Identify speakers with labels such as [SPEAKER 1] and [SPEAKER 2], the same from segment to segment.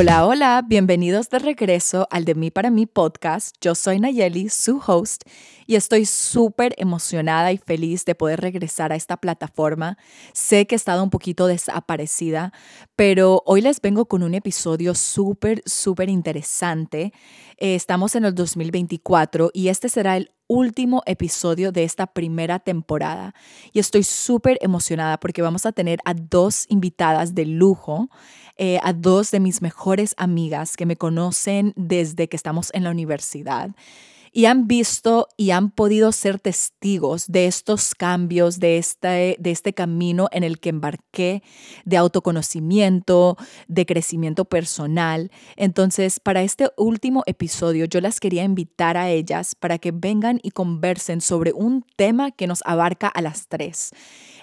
[SPEAKER 1] Hola, hola, bienvenidos de regreso al de mí para mí podcast. Yo soy Nayeli, su host, y estoy súper emocionada y feliz de poder regresar a esta plataforma. Sé que he estado un poquito desaparecida, pero hoy les vengo con un episodio súper, súper interesante. Eh, estamos en el 2024 y este será el último episodio de esta primera temporada. Y estoy súper emocionada porque vamos a tener a dos invitadas de lujo, eh, a dos de mis mejores amigas que me conocen desde que estamos en la universidad y han visto y han podido ser testigos de estos cambios, de este, de este camino en el que embarqué de autoconocimiento, de crecimiento personal. Entonces, para este último episodio, yo las quería invitar a ellas para que vengan y conversen sobre un tema que nos abarca a las tres.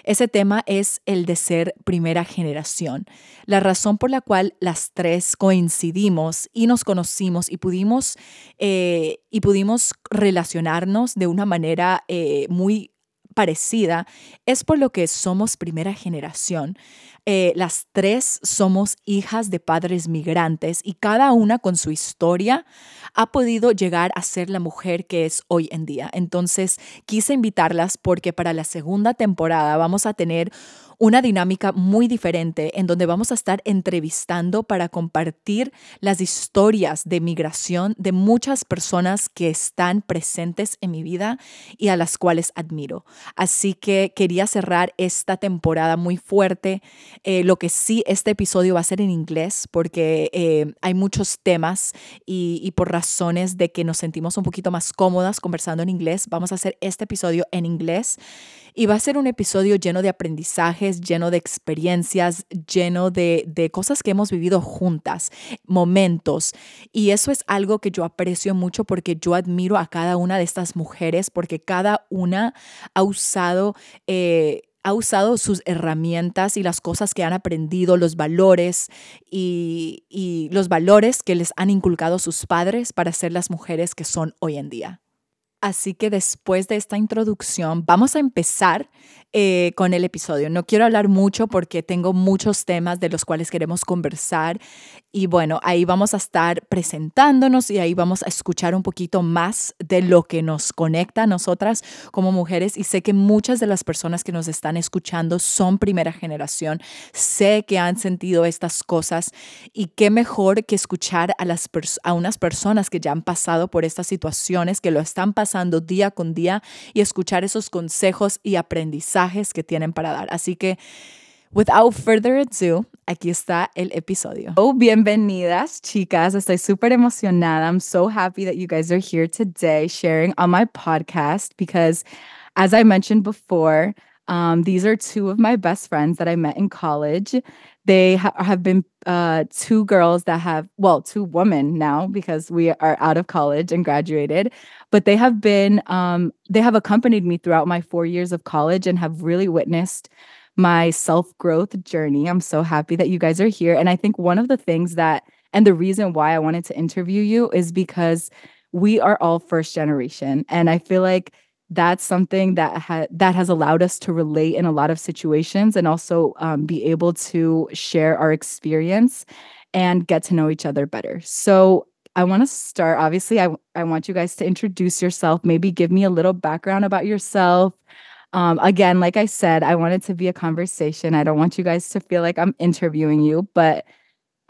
[SPEAKER 1] Ese tema es el de ser primera generación. La razón por la cual las tres coincidimos y nos conocimos y pudimos, eh, y pudimos relacionarnos de una manera eh, muy parecida es por lo que somos primera generación. Eh, las tres somos hijas de padres migrantes y cada una con su historia ha podido llegar a ser la mujer que es hoy en día. Entonces quise invitarlas porque para la segunda temporada vamos a tener una dinámica muy diferente en donde vamos a estar entrevistando para compartir las historias de migración de muchas personas que están presentes en mi vida y a las cuales admiro. Así que quería cerrar esta temporada muy fuerte. Eh, lo que sí, este episodio va a ser en inglés porque eh, hay muchos temas y, y por razones de que nos sentimos un poquito más cómodas conversando en inglés, vamos a hacer este episodio en inglés. Y va a ser un episodio lleno de lleno de experiencias, lleno de, de cosas que hemos vivido juntas, momentos. Y eso es algo que yo aprecio mucho porque yo admiro a cada una de estas mujeres porque cada una ha usado... Eh, ha usado sus herramientas y las cosas que han aprendido, los valores y, y, los valores que les han inculcado sus padres para ser las mujeres que son hoy en día. Así que después de esta introducción, vamos a empezar eh, con el episodio. No quiero hablar mucho porque tengo muchos temas de los cuales queremos conversar y bueno, ahí vamos a estar presentándonos y ahí vamos a escuchar un poquito más de lo que nos conecta a nosotras como mujeres y sé que muchas de las personas que nos están escuchando son primera generación. Sé que han sentido estas cosas y qué mejor que escuchar a, las a unas personas que ya han pasado por estas situaciones, que lo están pasando día con día y escuchar esos consejos y aprendizajes que tienen para dar. Así que, without further ado, aquí está el episodio. Oh, bienvenidas, chicas. Estoy súper emocionada. I'm so happy that you guys are here today sharing on my podcast because, as I mentioned before, um, these are two of my best friends that I met in college. They ha- have been uh, two girls that have, well, two women now because we are out of college and graduated, but they have been, um, they have accompanied me throughout my four years of college and have really witnessed my self growth journey. I'm so happy that you guys are here. And I think one of the things that, and the reason why I wanted to interview you is because we are all first generation. And I feel like that's something that ha- that has allowed us to relate in a lot of situations and also um, be able to share our experience and get to know each other better. So I want to start. Obviously, I I want you guys to introduce yourself. Maybe give me a little background about yourself. Um, again, like I said, I want it to be a conversation. I don't want you guys to feel like I'm interviewing you, but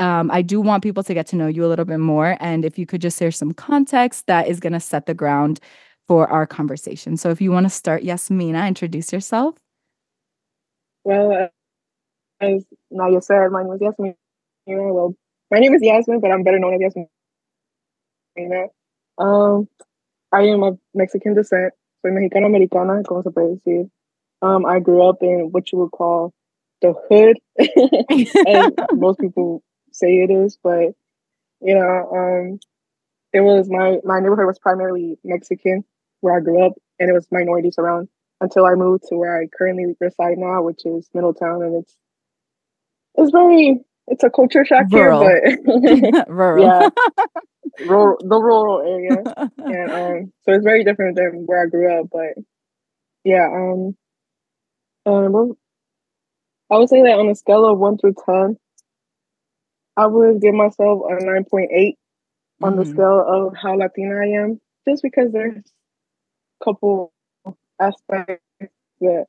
[SPEAKER 1] um, I do want people to get to know you a little bit more. And if you could just share some context, that is going to set the ground for our conversation. So if you want to start, Yazmina, introduce yourself.
[SPEAKER 2] Well, uh, as Naya said, my name is Yazmina. Well, my name is Yazmin, but I'm better known as Yazmina. Um, I am of Mexican descent. Soy mexicana americana, como se puede decir. Um, I grew up in what you would call the hood, and most people say it is, but you know, um, it was my my neighborhood was primarily Mexican where I grew up, and it was minorities around until I moved to where I currently reside now, which is Middletown, and it's it's very it's a culture shock rural. here, but rural, yeah, rural, the rural area, and um, so it's very different than where I grew up. But yeah, um, um, I would say that on a scale of one through ten, I would give myself a 9.8 mm-hmm. on the mm-hmm. scale of how Latina I am, just because there's couple aspects that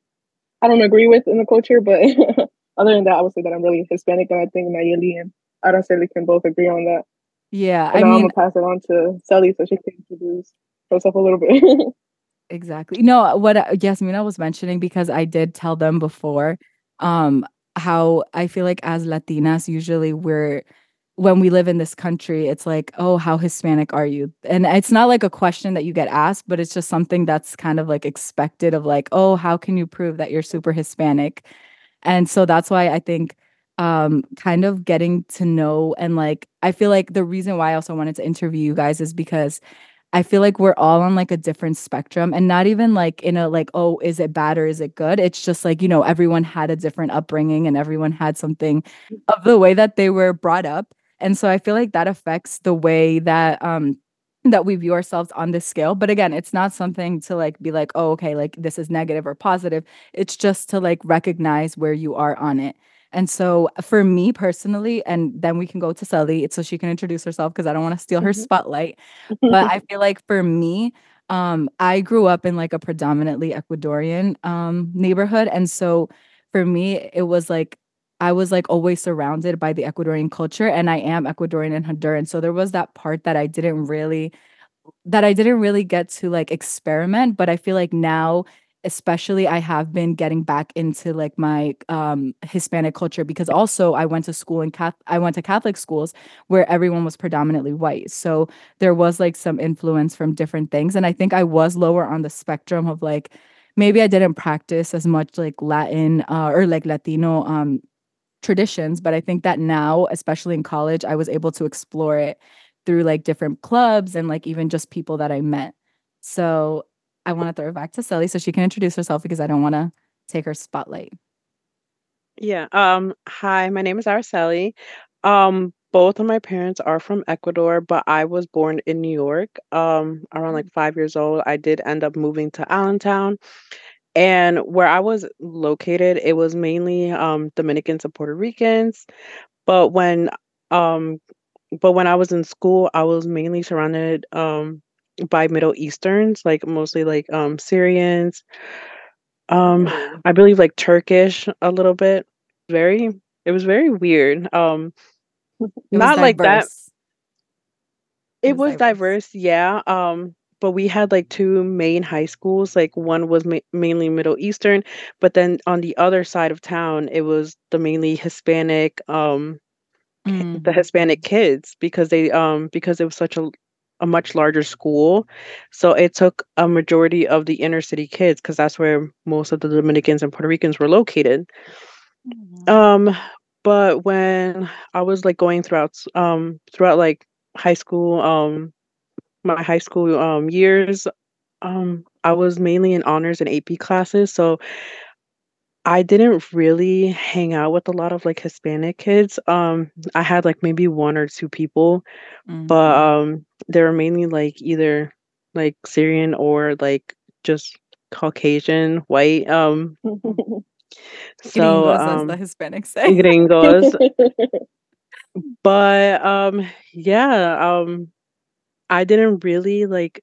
[SPEAKER 2] I don't agree with in the culture, but other than that, I would say that I'm really Hispanic, and I think Nayeli and I don't say we can both agree on that.
[SPEAKER 1] Yeah,
[SPEAKER 2] and I mean, I'm gonna pass it on to Sally so she can introduce herself a little bit.
[SPEAKER 1] exactly. No, what Yazmina was mentioning because I did tell them before, um, how I feel like as Latinas, usually we're when we live in this country, it's like, oh, how Hispanic are you? And it's not like a question that you get asked, but it's just something that's kind of like expected of like, oh, how can you prove that you're super Hispanic? And so that's why I think um kind of getting to know and like I feel like the reason why I also wanted to interview you guys is because I feel like we're all on like a different spectrum and not even like in a like, oh, is it bad or is it good? It's just like, you know, everyone had a different upbringing and everyone had something of the way that they were brought up. And so I feel like that affects the way that um that we view ourselves on this scale. But again, it's not something to like be like, oh, okay, like this is negative or positive. It's just to like recognize where you are on it. And so for me personally, and then we can go to Sally so she can introduce herself because I don't want to steal her mm-hmm. spotlight. but I feel like for me, um, I grew up in like a predominantly Ecuadorian um, neighborhood. And so for me, it was like I was like always surrounded by the Ecuadorian culture and I am Ecuadorian and Honduran. So there was that part that I didn't really that I didn't really get to like experiment, but I feel like now especially I have been getting back into like my um, Hispanic culture because also I went to school in Catholic I went to Catholic schools where everyone was predominantly white. So there was like some influence from different things and I think I was lower on the spectrum of like maybe I didn't practice as much like Latin uh, or like Latino um, traditions, but I think that now especially in college I was able to explore it through like different clubs and like even just people that I met. So I want to throw it back to Sally so she can introduce herself because I don't want to take her spotlight.
[SPEAKER 3] Yeah. Um. Hi, my name is Araceli. Um. Both of my parents are from Ecuador, but I was born in New York. Um. Around like mm. five years old, I did end up moving to Allentown, and where I was located, it was mainly um Dominicans and Puerto Ricans. But when um, but when I was in school, I was mainly surrounded um by Middle Easterns, like mostly like um Syrians. Um. I believe like Turkish a little bit. Very it was very weird. Um not like that.
[SPEAKER 1] It
[SPEAKER 3] It
[SPEAKER 1] was
[SPEAKER 3] was
[SPEAKER 1] diverse.
[SPEAKER 3] diverse, yeah. Um but we had like two main high schools. Like one was ma- mainly Middle Eastern, but then on the other side of town, it was the mainly Hispanic um the
[SPEAKER 1] Mm.
[SPEAKER 3] Hispanic kids because they um because it was such a a much larger school. So it took a majority of the inner city kids because that's where most of the Dominicans and Puerto Ricans were located.
[SPEAKER 1] Mhm.
[SPEAKER 3] Um, but when I was like going throughout um throughout like high school, um my high school um years, um I was mainly in honors and AP classes. So I didn't really hang out with a lot of like Hispanic kids. Um I had like maybe one or two people but
[SPEAKER 1] Mhm.
[SPEAKER 3] um they were mainly like either like Syrian or like just Caucasian white um so
[SPEAKER 1] Gringos, as the
[SPEAKER 3] um
[SPEAKER 1] Hispanics say.
[SPEAKER 3] gringos but um yeah um I didn't really like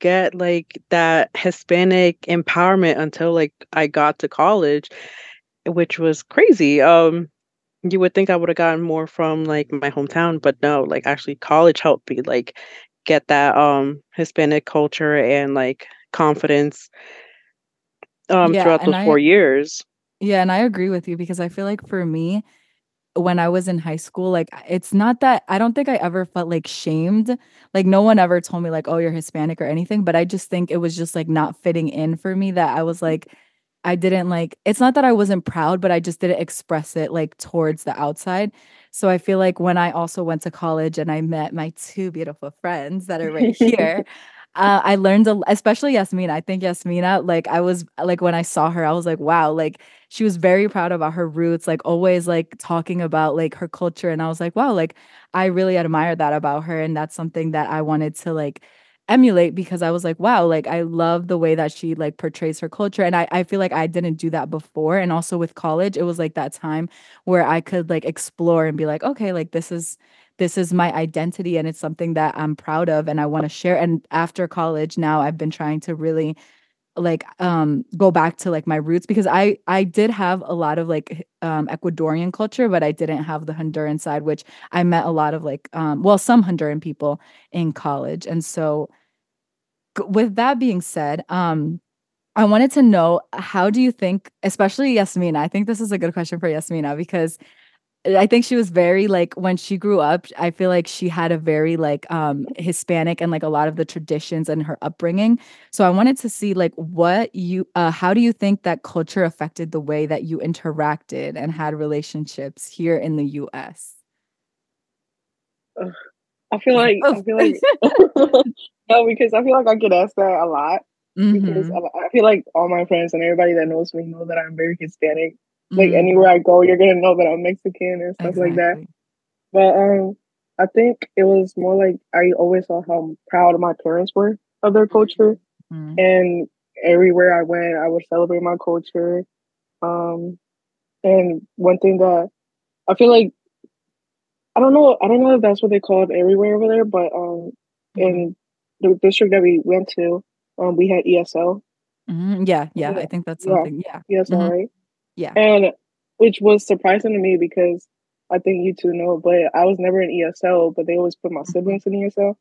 [SPEAKER 3] get like that Hispanic empowerment until like I got to college which was crazy um you would think I would have gotten more from like my hometown but no like actually college helped me like get that um Hispanic culture and like confidence um
[SPEAKER 1] Yeah,
[SPEAKER 3] throughout those 4 years.
[SPEAKER 1] yeah, and I agree with you because I feel like for me, when I was in high school, like it's not that I don't think I ever felt like shamed. Like no one ever told me like, "Oh, you're Hispanic" or anything, but I just think it was just like not fitting in for me that I was like I didn't like it's not that I wasn't proud, but I just didn't express it like towards the outside. So I feel like when I also went to college and I met my two beautiful friends that are right here, uh, I learned a especially Yazmina. I think Yazmina, like I was like when I saw her, I was like, wow, like she was very proud about her roots, like always like talking about like her culture. And I was like, wow, like I really admire that about her. And that's something that I wanted to like emulate because I was like, wow, like I love the way that she like portrays her culture. And I, I feel like I didn't do that before. And also with college, it was like that time where I could like explore and be like, okay, like this is this is my identity and it's something that I'm proud of and I want to share. And after college now I've been trying to really like um go back to like my roots because I I did have a lot of like um Ecuadorian culture but I didn't have the Honduran side which I met a lot of like um well some Honduran people in college. And so with that being said um I wanted to know how do you think especially Yazmina I think this is a good question for Yazmina because I think she was very like when she grew up, I feel like she had a very like um Hispanic and like a lot of the traditions and her upbringing. So I wanted to see like what you uh how do you think that culture affected the way that you interacted and had relationships here in the US?
[SPEAKER 2] I feel like I feel like no, because I feel like I get asked that a lot. Mm-hmm. Because I feel like all my friends and everybody that knows me know that I'm very Hispanic like mm-hmm. anywhere I go, you're gonna know that I'm Mexican and stuff exactly. like that. But um, I think it was more like I always saw how proud my parents were of their culture, mm-hmm. and everywhere I went, I would celebrate my culture. Um, and one thing that I feel like I don't know, I don't know if that's what they call it everywhere over there, but um, mm-hmm. in the district that we went to, um, we had ESL.
[SPEAKER 1] Mm-hmm. Yeah, yeah, I think that's something. Yeah,
[SPEAKER 2] yeah. ESL,
[SPEAKER 1] mm-hmm.
[SPEAKER 2] right?
[SPEAKER 1] Yeah.
[SPEAKER 2] And which was surprising to me because I think you two know, but I was never in ESL, but they always put my mm-hmm. siblings in ESL.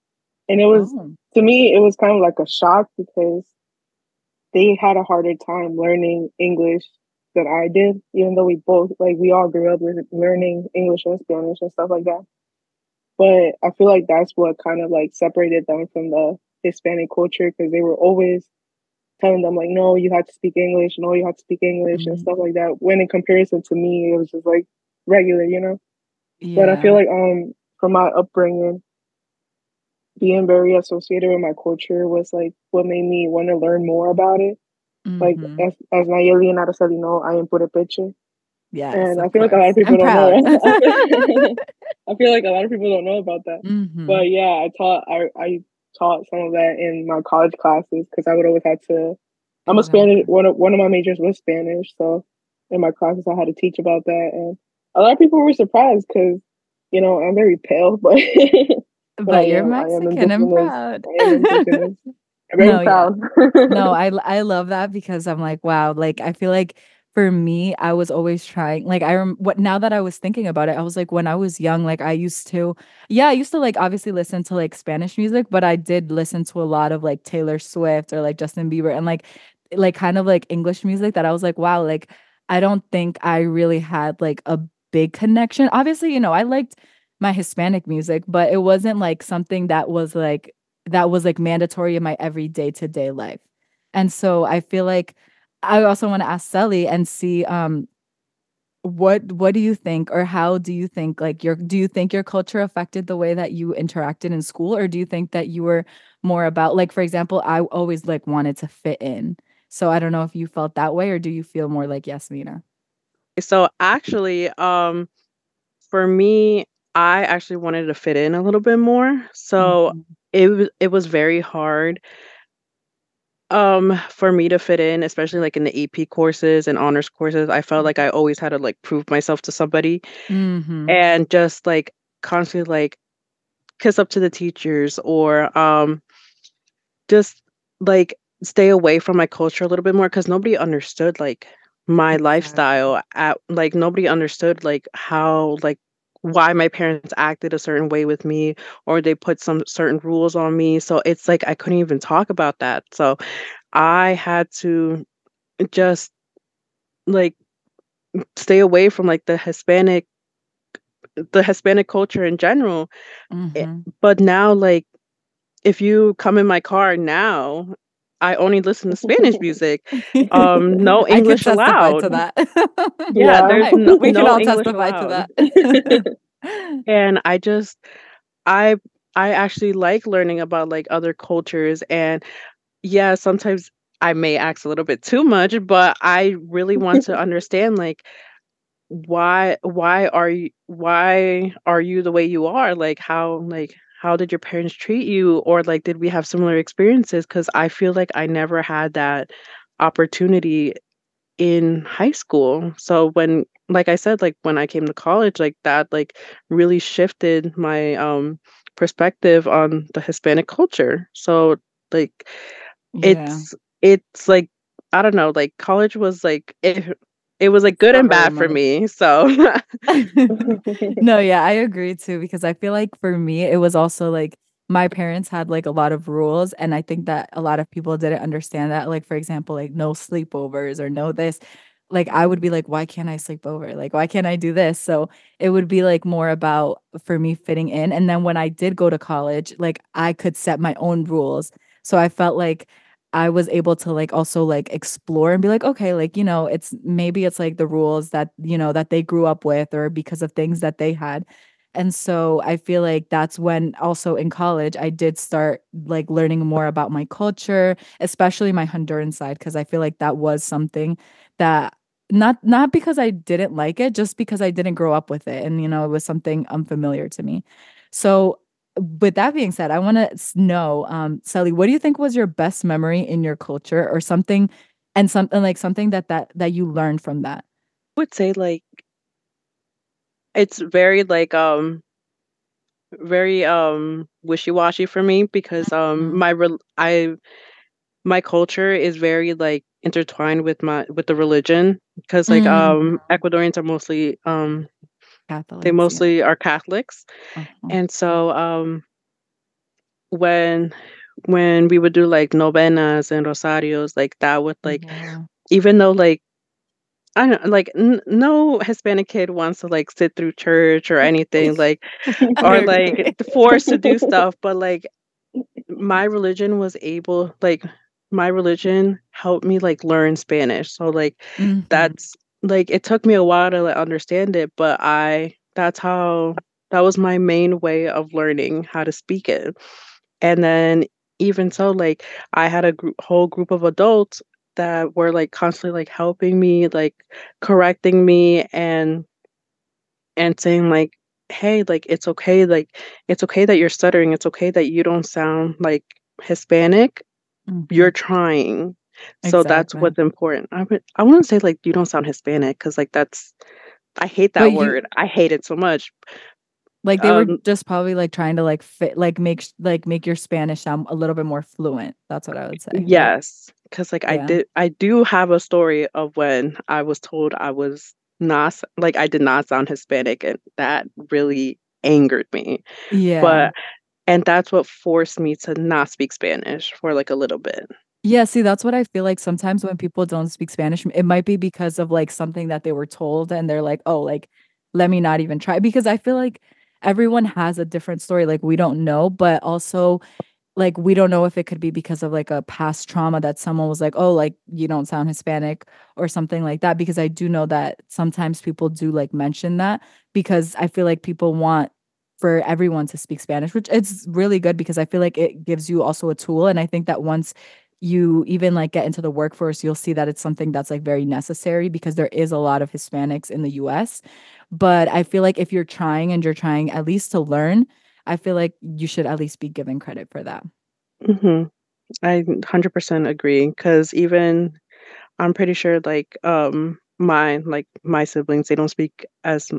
[SPEAKER 2] And it was, oh. to me, it was kind of like a shock because they had a harder time learning English than I did, even though we both, like, we all grew up with learning English and Spanish and stuff like that. But I feel like that's what kind of like separated them from the Hispanic culture because they were always telling them like, no, you have to speak English, no, you have to speak English mm-hmm. and stuff like that. When in comparison to me, it was just like regular, you know. Yeah. But I feel like um from my upbringing, being very associated with my culture was like what made me want to learn more about it. Mm-hmm. Like as as Nayeli and Araceli know, I am Purepecha.
[SPEAKER 1] Yeah,
[SPEAKER 2] and I feel course. like a lot of people I'm don't proud. know. I feel like a lot of people don't know about that. Mm-hmm. But yeah, I taught I I taught some of that in my college classes because I would always have to. I'm a Spanish. One of one of my majors was Spanish, so in my classes I had to teach about that, and a lot of people were surprised because you know I'm very pale, but
[SPEAKER 1] but, but you're am, Mexican. I'm proud. I'm
[SPEAKER 2] very no, proud.
[SPEAKER 1] Yeah. no, I I love that because I'm like, wow, like I feel like for me, I was always trying. Like I rem- what now that I was thinking about it, I was like when I was young, like I used to, yeah, I used to like obviously listen to like Spanish music, but I did listen to a lot of like Taylor Swift or like Justin Bieber and like like kind of like English music that I was like, wow, like I don't think I really had like a big connection. Obviously, you know, I liked my Hispanic music, but it wasn't like something that was like that was like mandatory in my everyday to day life. And so I feel like I also want to ask Sally and see um what what do you think or how do you think like your do you think your culture affected the way that you interacted in school or do you think that you were more about like for example I always like wanted to fit in. So I don't know if you felt that way or do you feel more like Yazmina?
[SPEAKER 3] So actually um for me I actually wanted to fit in a little bit more. So mm-hmm. it was it was very hard um, for me to fit in, especially like in the AP courses and honors courses, I felt like I always had to like prove myself to somebody
[SPEAKER 1] Mm-hmm.
[SPEAKER 3] and just like constantly like kiss up to the teachers or um just like stay away from my culture a little bit more because nobody understood like my lifestyle at like nobody understood like how like why my parents acted a certain way with me or they put some certain rules on me. So it's like I couldn't even talk about that. So I had to just like stay away from like the Hispanic the Hispanic culture in general. Mm-hmm. But now like if you come in my car now I only listen to Spanish music. Um, no English allowed.
[SPEAKER 1] To that.
[SPEAKER 3] yeah, yeah, there's no,
[SPEAKER 1] we
[SPEAKER 3] no
[SPEAKER 1] can all
[SPEAKER 3] English
[SPEAKER 1] testify
[SPEAKER 3] allowed.
[SPEAKER 1] to that.
[SPEAKER 3] and I just I I actually like learning about like other cultures and yeah, sometimes I may ask a little bit too much, but I really want to understand like why why are you why are you the way you are? Like how like how did your parents treat you or like did we have similar experiences cuz I feel like I never had that opportunity in high school. So when like I said like when I came to college like that like really shifted my um perspective on the Hispanic culture. So like
[SPEAKER 1] Yeah.
[SPEAKER 3] it's it's like I don't know, like college was like it it was like good and bad for me. So
[SPEAKER 1] No, yeah, I agree too because I feel like for me, it was also like my parents had like a lot of rules, and I think that a lot of people didn't understand that. Like, for example, like no sleepovers or no this. Like, I would be like, why can't I sleep over? Like, why can't I do this? So it would be like more about for me fitting in. And then when I did go to college, like I could set my own rules. So I felt like I was able to like also like explore and be like, okay, like, you know, it's maybe it's like the rules that, you know, that they grew up with or because of things that they had. And so I feel like that's when also in college I did start like learning more about my culture, especially my Honduran side, because I feel like that was something that not not because I didn't like it, just because I didn't grow up with it. And you know, it was something unfamiliar to me. So with that being said, I want to know, um, Sally, what do you think was your best memory in your culture or something and something like something that that that you learned from that?
[SPEAKER 3] I would say like it's very like um very um wishy-washy for me because um
[SPEAKER 1] Mhm.
[SPEAKER 3] my re- I my culture is very like intertwined with my with the religion because like
[SPEAKER 1] Mm,
[SPEAKER 3] um Ecuadorians are mostly um they
[SPEAKER 1] Catholics, yeah.
[SPEAKER 3] mostly are Catholics
[SPEAKER 1] Uh-huh.
[SPEAKER 3] and so um when when we would do like novenas and rosarios like that would like
[SPEAKER 1] Yeah.
[SPEAKER 3] even though like I don't like n- no Hispanic kid wants to like sit through church or anything like or like forced to do stuff but like my religion was able like my religion helped me like learn Spanish. So like
[SPEAKER 1] Mhm.
[SPEAKER 3] that's like it took me a while to like, understand it, but I that's how that was my main way of learning how to speak it. And then even so like I had a gr- whole group of adults that were like constantly like helping me, like correcting me and and saying like hey like it's okay like it's okay that you're stuttering it's okay that you don't sound like hispanic you're
[SPEAKER 1] Mhm.
[SPEAKER 3] trying so that's what's important. I would i wouldn't say like you don't sound hispanic because like that's i hate that
[SPEAKER 1] But you
[SPEAKER 3] word. I hate it so much.
[SPEAKER 1] Like they were
[SPEAKER 3] um
[SPEAKER 1] just probably like trying to like fit like make like make your Spanish sound a little bit more fluent. That's what I would say,
[SPEAKER 3] yes because like i did i do have a story of when i was told i was not like i did not sound hispanic and that really angered me.
[SPEAKER 1] Yeah.
[SPEAKER 3] but and that's what forced me to not speak spanish for like a little bit
[SPEAKER 1] Yeah, see, that's what I feel like sometimes when people don't speak Spanish, it might be because of like something that they were told and they're like, "Oh, like let me not even try." Because I feel like everyone has a different story, like we don't know, but also like we don't know if it could be because of like a past trauma that someone was like, "Oh, like you don't sound Hispanic" or something like that because I do know that sometimes people do like mention that because I feel like people want for everyone to speak Spanish, which it's really good because I feel like it gives you also a tool and I think that once you even like get into the workforce, you'll see that it's something that's like very necessary because there is a lot of Hispanics in the US. But I feel like if you're trying and you're trying at least to learn, I feel like you should at least be given credit for that.
[SPEAKER 3] hmm I 100% agree because even I'm pretty sure like um my like my siblings they don't speak as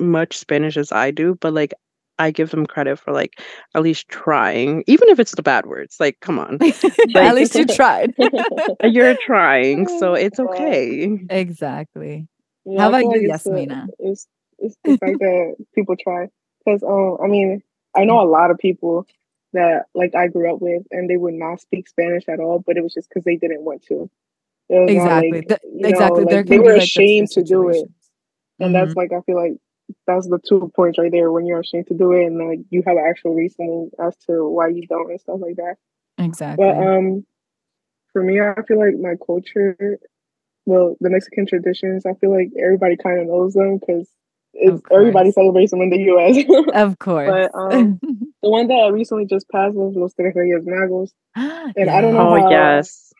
[SPEAKER 3] much Spanish as I do, but like I give them credit for like at least trying, even if it's the bad words. Like, come on,
[SPEAKER 1] At least you tried.
[SPEAKER 3] you're trying, so it's okay.
[SPEAKER 1] Exactly.
[SPEAKER 2] yeah.
[SPEAKER 1] How about
[SPEAKER 2] feel like
[SPEAKER 1] you,
[SPEAKER 2] it's the
[SPEAKER 1] Yazmina?
[SPEAKER 2] it's it's the fact that people try. Because um, I mean, I know a lot of people that like I grew up with, and they would not speak Spanish at all, but it was just because they didn't want to. It
[SPEAKER 1] Exactly.
[SPEAKER 2] like
[SPEAKER 1] Th-
[SPEAKER 2] you know,
[SPEAKER 1] exactly.
[SPEAKER 2] like they were
[SPEAKER 1] be like
[SPEAKER 2] ashamed to do it,
[SPEAKER 1] situations.
[SPEAKER 2] and
[SPEAKER 1] hmm
[SPEAKER 2] that's like I feel like that's the two points right there when you're ashamed to do it, and like you have an actual reason as to why you don't and stuff like that. But
[SPEAKER 1] Exactly.
[SPEAKER 2] um, for me, I feel like my culture, well, the Mexican traditions, I feel like everybody kind of knows them because it's everybody celebrates them in the U.S.
[SPEAKER 1] Of course.
[SPEAKER 2] but um, the one that I recently just passed was Los Tres Reyes Magos, and I don't know
[SPEAKER 3] Oh
[SPEAKER 2] how.
[SPEAKER 3] yes.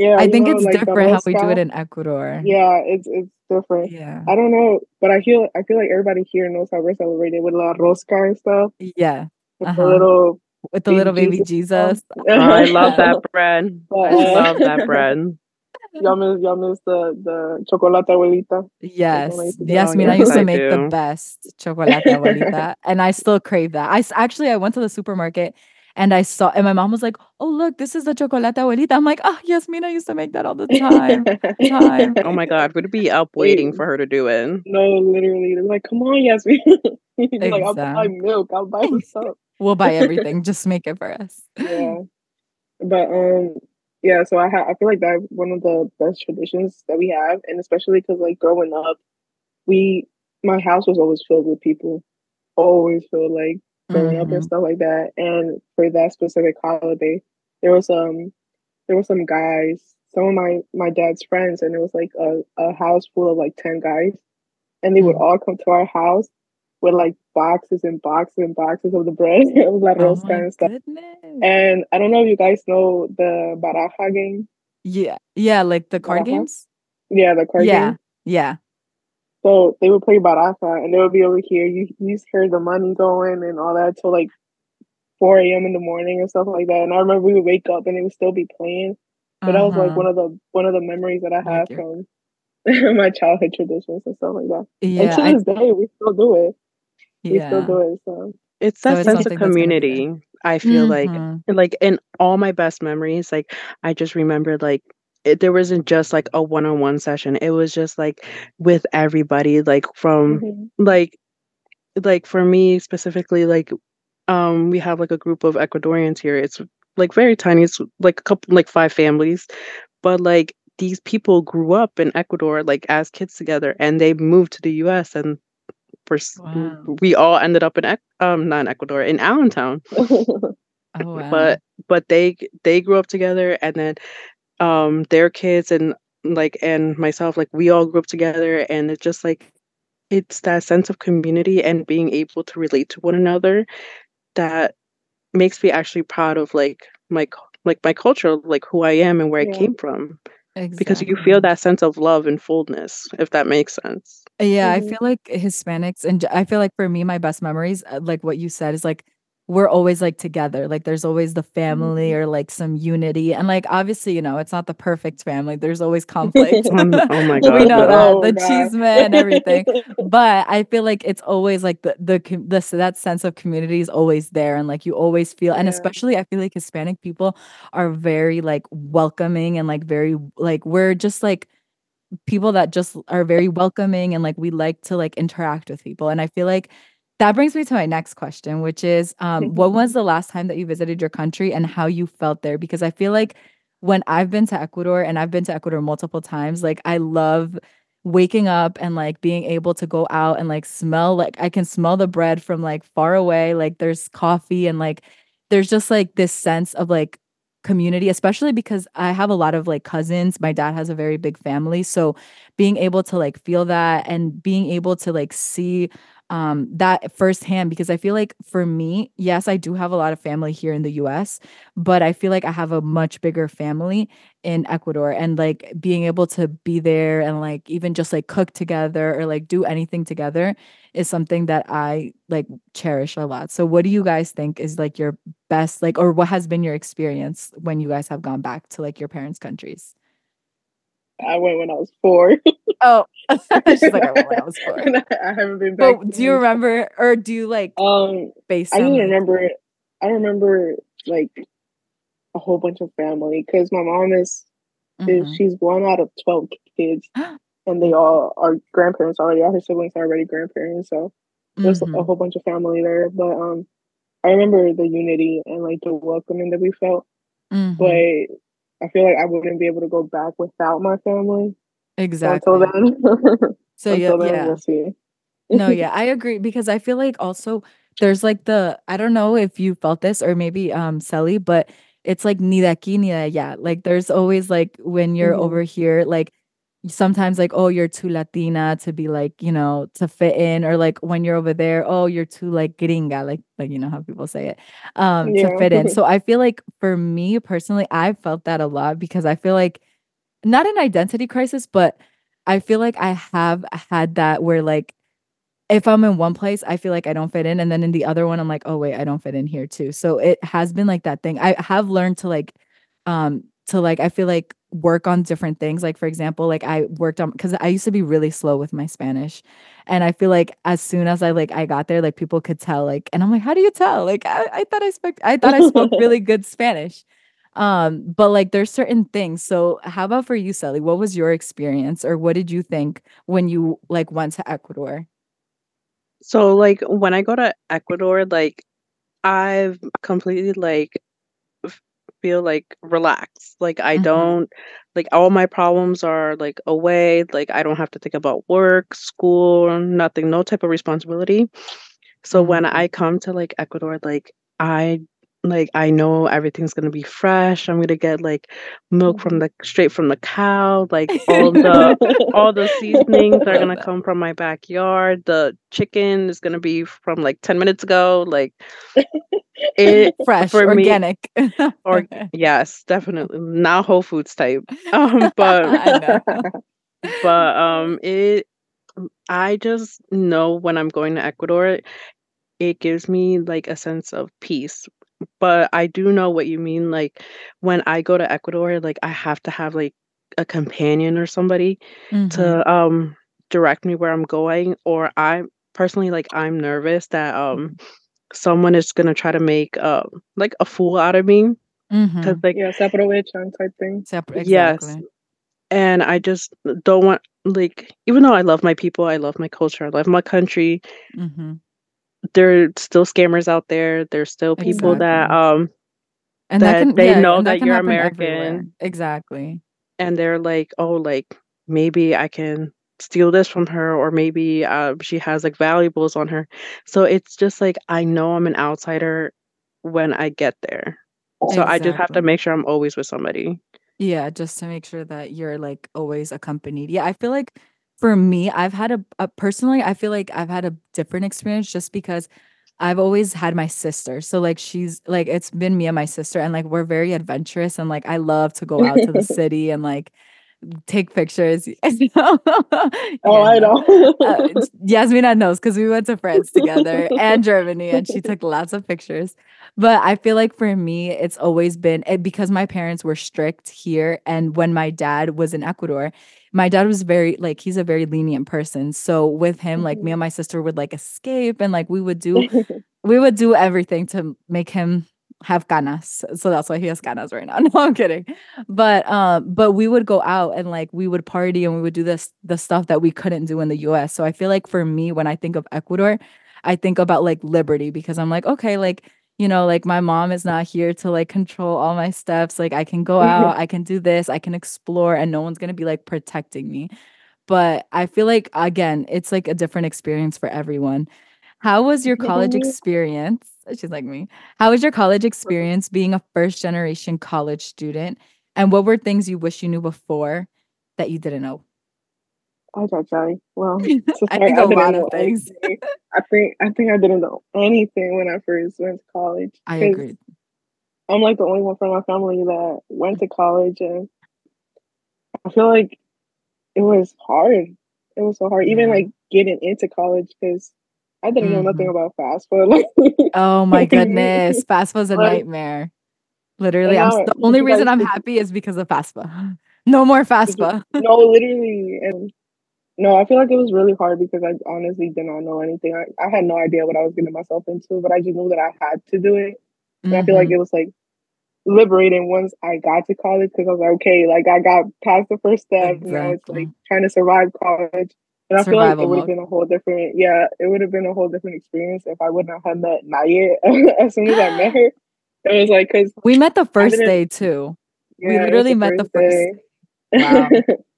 [SPEAKER 2] Yeah,
[SPEAKER 1] I think
[SPEAKER 2] know,
[SPEAKER 1] it's
[SPEAKER 2] like
[SPEAKER 1] different how we do it in Ecuador.
[SPEAKER 2] Yeah, it's it's different.
[SPEAKER 1] Yeah.
[SPEAKER 2] I don't know, but I feel I feel like everybody here knows how we're celebrated with la rosca and stuff.
[SPEAKER 1] Yeah.
[SPEAKER 2] with
[SPEAKER 1] Uh-huh.
[SPEAKER 2] the little
[SPEAKER 1] with the
[SPEAKER 2] baby
[SPEAKER 1] little baby
[SPEAKER 2] Jesus
[SPEAKER 1] Jesus.
[SPEAKER 3] Oh, I love that bread.
[SPEAKER 2] But,
[SPEAKER 3] I love that bread.
[SPEAKER 2] y'all miss y'all miss the the chocolate abuelita.
[SPEAKER 1] Yes,
[SPEAKER 2] used to
[SPEAKER 1] yes, Mina
[SPEAKER 3] yes,
[SPEAKER 1] used to
[SPEAKER 3] I
[SPEAKER 1] make the best chocolate abuelita, and I still crave that. I actually I went to the supermarket and I saw, and my mom was like, "Oh look, this is the chocolate abuelita." I'm like, "Oh yes, Mina used to make that all the time." time.
[SPEAKER 3] Oh my God, we'd be up waiting for her to do it.
[SPEAKER 2] No, literally, they're like, "Come on, Yazmin." You'd like, "I'll buy milk. I'll buy the stuff."
[SPEAKER 1] We'll buy everything. Just make it for us.
[SPEAKER 2] yeah, but um, yeah. So I ha- I feel like that's one of the best traditions that we have, and especially because like growing up, we my house was always filled with people, always filled like growing up and stuff like that. And for that specific holiday, there was um there were some guys, some of my my dad's friends, and it was like a, a house full of like ten guys, and they would
[SPEAKER 1] Mhm.
[SPEAKER 2] all come to our house with like boxes and boxes and boxes of the bread, la
[SPEAKER 1] Oh my
[SPEAKER 2] and stuff.
[SPEAKER 1] goodness.
[SPEAKER 2] And I don't know if you guys know the baraja game.
[SPEAKER 1] Yeah, yeah, like the card
[SPEAKER 2] Baraja?
[SPEAKER 1] games.
[SPEAKER 2] Yeah, the card
[SPEAKER 1] Yeah,
[SPEAKER 2] game.
[SPEAKER 1] yeah.
[SPEAKER 2] So they would play baraja, and they would be over here. You you just hear the money going and all that till like 4 a.m. in the morning and stuff like that. And I remember we would wake up and it would still be playing. But that was like
[SPEAKER 1] Uh-huh.
[SPEAKER 2] one of the one of the memories that I have
[SPEAKER 1] your-
[SPEAKER 2] from my childhood traditions and stuff like that.
[SPEAKER 1] Yeah,
[SPEAKER 2] and to
[SPEAKER 1] I,
[SPEAKER 2] this day, we still do it. We still do it. So
[SPEAKER 3] It's
[SPEAKER 1] So
[SPEAKER 3] that
[SPEAKER 1] it's
[SPEAKER 3] sense
[SPEAKER 1] something
[SPEAKER 3] of
[SPEAKER 1] that's gonna be there.
[SPEAKER 3] community. I feel like,
[SPEAKER 1] Mhm.
[SPEAKER 3] like in all my best memories, like I just remember like it, there wasn't just like a one-on-one session. It was just like with everybody, like from
[SPEAKER 2] mhm.
[SPEAKER 3] like like for me specifically, like um we have like a group of Ecuadorians here. It's like very tiny. It's like a couple like five families, but like these people grew up in Ecuador like as kids together, and they moved to the U.S. and for
[SPEAKER 1] Wow.
[SPEAKER 3] we all ended up in Ec- um not in Ecuador in Allentown
[SPEAKER 1] Oh wow.
[SPEAKER 3] but but they they grew up together and then um their kids and like and myself like we all grew up together and it's just like it's that sense of community and being able to relate to one another that makes me actually proud of like my like my culture like who I am and where
[SPEAKER 2] Yeah.
[SPEAKER 3] I came from because you feel that sense of love and fullness if that makes sense
[SPEAKER 1] Yeah, I
[SPEAKER 2] Mhm.
[SPEAKER 1] feel like Hispanics, and i feel like for me, my best memories, uh, like what you said, is like we're always like together. Like there's always the family
[SPEAKER 2] Mhm.
[SPEAKER 1] or like some unity, and like obviously, you know, it's not the perfect family. There's always conflict.
[SPEAKER 3] Um, oh my god.
[SPEAKER 1] we
[SPEAKER 3] know
[SPEAKER 1] that
[SPEAKER 2] Oh,
[SPEAKER 1] the
[SPEAKER 2] God.
[SPEAKER 1] cheese and everything. But I feel like it's always like the the the that sense of community is always there, and like you always feel, and
[SPEAKER 2] Yeah.
[SPEAKER 1] especially I feel like Hispanic people are very like welcoming and like very like we're just like people that just are very welcoming and like we like to like interact with people. And I feel like that brings me to my next question, which is um, what was the last time that you visited your country and how you felt there? Because I feel like when I've been to Ecuador and I've been to Ecuador multiple times, like I love waking up and like being able to go out and like smell like I can smell the bread from like far away. Like there's coffee and like there's just like this sense of like community, especially because I have a lot of like cousins. My dad has a very big family. So being able to like feel that and being able to like see um that firsthand because I feel like for me, yes, I do have a lot of family here in the US, but I feel like I have a much bigger family in Ecuador and like being able to be there and like even just like cook together or like do anything together is something that I like cherish a lot. So what do you guys think is like your best like or what has been your experience when you guys have gone back to like your parents' countries?
[SPEAKER 2] I went when I was four.
[SPEAKER 1] Oh, she's like I went when I was four.
[SPEAKER 2] I haven't been back.
[SPEAKER 1] But do you remember or do you like
[SPEAKER 2] Um,
[SPEAKER 1] based
[SPEAKER 2] I
[SPEAKER 1] like,
[SPEAKER 2] remember. I remember like a whole bunch of family because my mom is, is
[SPEAKER 1] Mhm.
[SPEAKER 2] she's one out of twelve kids, and they all are grandparents already. All her siblings are already grandparents, so there's
[SPEAKER 1] Mhm.
[SPEAKER 2] a whole bunch of family there. But um, I remember the unity and like the welcoming that we felt.
[SPEAKER 1] Mhm.
[SPEAKER 2] But I feel like I wouldn't be able to go back without my family.
[SPEAKER 1] Exactly.
[SPEAKER 2] until then,
[SPEAKER 1] So yeah,
[SPEAKER 2] then,
[SPEAKER 1] yeah.
[SPEAKER 2] we'll see.
[SPEAKER 1] No, yeah, I agree because I feel like also there's like the I don't know if you felt this or maybe um Sally, but it's like ni de aquí ni de allá. Like there's always like when you're
[SPEAKER 2] Mhm.
[SPEAKER 1] over here, like sometimes like oh you're too Latina to be like you know to fit in, or like when you're over there, oh you're too like gringa, like like you know how people say it, um to fit in. So I feel like for me personally, I felt that a lot because I feel like not an identity crisis, but I feel like I have had that where like if I'm in one place, I feel like I don't fit in. And then in the other one, I'm like, oh wait, I don't fit in here too. So it has been like that thing. I have learned to like um to like I feel like work on different things. Like for example, like I worked on because I used to be really slow with my Spanish. And I feel like as soon as I like I got there, like people could tell, like, and I'm like, how do you tell? Like I, I thought I spoke I thought I spoke really good Spanish. Um, but like there's certain things. So how about for you, Sally? What was your experience or what did you think when you like went to Ecuador?
[SPEAKER 3] So like when I go to Ecuador, like I've completely like feel like relaxed. Like I
[SPEAKER 1] Mhm.
[SPEAKER 3] don't like all my problems are like away. Like I don't have to think about work, school, nothing, no type of responsibility. So when
[SPEAKER 1] Mm.
[SPEAKER 3] I come to like Ecuador, like I like I know everything's gonna be fresh. I'm gonna get like milk from the straight from the cow. Like all the all the seasonings are gonna come from my backyard. The chicken is gonna be from like 10 minutes ago. Like it
[SPEAKER 1] Fresh,
[SPEAKER 3] for me
[SPEAKER 1] organic.
[SPEAKER 3] or yes, definitely not Whole Foods type. Um, but but um it I just know when I'm going to Ecuador, it gives me like a sense of peace. But I do know what you mean. Like when I go to Ecuador, like I have to have like a companion or somebody
[SPEAKER 1] Mhm.
[SPEAKER 3] to um direct me where I'm going, or I personally like I'm nervous that um someone is gonna try to make um like a fool out of me because
[SPEAKER 1] Mhm.
[SPEAKER 3] like
[SPEAKER 2] yeah, separation type thing.
[SPEAKER 1] Sep-
[SPEAKER 3] yes, and I just don't want like even though I love my people, I love my culture, I love my country,
[SPEAKER 1] hmm
[SPEAKER 3] there are still scammers out there. There's still people that um
[SPEAKER 1] And that
[SPEAKER 3] that
[SPEAKER 1] can
[SPEAKER 3] they
[SPEAKER 1] yeah,
[SPEAKER 3] know
[SPEAKER 1] that
[SPEAKER 3] that you're
[SPEAKER 1] happen everywhere.
[SPEAKER 3] American
[SPEAKER 1] Exactly.
[SPEAKER 3] and they're like, "Oh, like maybe I can steal this from her or maybe uh, she has like valuables on her." So it's just like I know I'm an outsider when I get there. So I just have to make sure I'm always with somebody.
[SPEAKER 1] Yeah, just to make sure that you're like always accompanied. Yeah, I feel like for me, I've had a, a personally, I feel like I've had a different experience just because I've always had my sister. So like she's like it's been me and my sister and like we're very adventurous and like I love to go out to the city and like take pictures.
[SPEAKER 2] Oh, I know.
[SPEAKER 1] Uh, Yazmina knows because we went to France together and Germany and she took lots of pictures. But I feel like for me, it's always been eh, because my parents were strict here. And when my dad was in Ecuador, my dad was very, like, he's a very lenient person. So with him, like, me
[SPEAKER 2] Mhm.
[SPEAKER 1] and my sister would like escape and like we would do, we would do everything to make him have ganas. So that's why he has ganas right now. No, I'm kidding. But um, but we would go out and like we would party and we would do this the stuff that we couldn't do in the US. So I feel like for me, when I think of Ecuador, I think about like liberty because I'm like, okay, like, you know, like my mom is not here to like control all my steps. Like I can go out, I can do this, I can explore, and no one's gonna be like protecting me. But I feel like again, it's like a different experience for everyone. How was your college experience? She's like me. How was your college experience being a first generation college student? And what were things you wish you knew before that you didn't know?
[SPEAKER 2] I got Johnny. Well,
[SPEAKER 1] I think
[SPEAKER 2] I
[SPEAKER 1] a
[SPEAKER 2] didn't
[SPEAKER 1] lot
[SPEAKER 2] know
[SPEAKER 1] of things.
[SPEAKER 2] anything. I think I think I didn't know anything when I first went to college.
[SPEAKER 1] I agree.
[SPEAKER 2] I'm like the only one from my family that went to college, and I feel like it was hard. It was so hard, even
[SPEAKER 1] Yeah.
[SPEAKER 2] like getting into college because I didn't know nothing
[SPEAKER 1] Mhm.
[SPEAKER 2] about. Like,
[SPEAKER 1] Oh my goodness. FAFSA was a
[SPEAKER 2] Like-
[SPEAKER 1] nightmare. Literally, I'm the only reason I'm happy is because of FAFSA. No more FAFSA.
[SPEAKER 2] no, literally, and no, I feel like it was really hard because I honestly did not know anything. I, I had no idea what I was getting myself into, but I just knew that I had to do it. And I feel like
[SPEAKER 1] Mhm.
[SPEAKER 2] it was like liberating once I got to college because I was like, okay, like I got past the first step. Now it's
[SPEAKER 1] Exactly.
[SPEAKER 2] like trying to survive college. And I feel like it would have been a whole different, yeah, it would have been a whole different experience if I would not have met Naya as soon as I met her. It was like, because
[SPEAKER 1] We met the first day too. We
[SPEAKER 2] yeah, was
[SPEAKER 1] literally met the first
[SPEAKER 2] day.
[SPEAKER 1] Wow.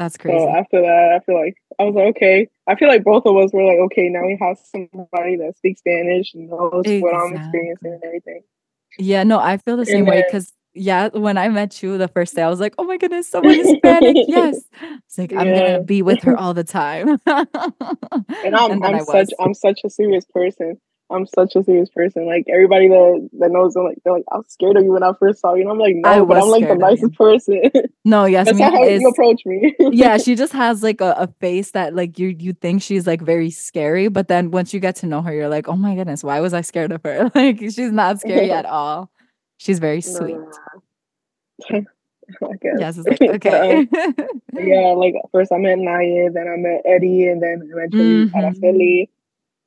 [SPEAKER 1] That's crazy.
[SPEAKER 2] so after that, I feel like I was like, okay. I feel like both of us were like, okay, now we have somebody that speaks Spanish and knows what I'm experiencing and everything.
[SPEAKER 1] Yeah, no, I feel the same way because yeah, when I met you the first day, I was like, oh my goodness, someone is Hispanic. yes. It's like I'm
[SPEAKER 2] Yeah.
[SPEAKER 1] gonna be with her all the time.
[SPEAKER 2] And I'm
[SPEAKER 1] then
[SPEAKER 2] I'm such. I'm such a serious person. I'm such a serious person. Like everybody that that knows, I'm like they're like, I'm scared of you when I first saw you. And I'm like, no, but I'm like the nicest person.
[SPEAKER 1] No, yes,
[SPEAKER 2] that's how is, you approach me.
[SPEAKER 1] yeah, she just has like a, a, face that like you you think she's like very scary, but then once you get to know her, you're like, oh my goodness, why was I scared of her? Like she's not scary at all. She's very sweet.
[SPEAKER 2] I.
[SPEAKER 1] Yes, it's like, okay.
[SPEAKER 2] um, yeah, like first I met Naya, then I met Eddie, and then eventually mm-hmm. Araceli,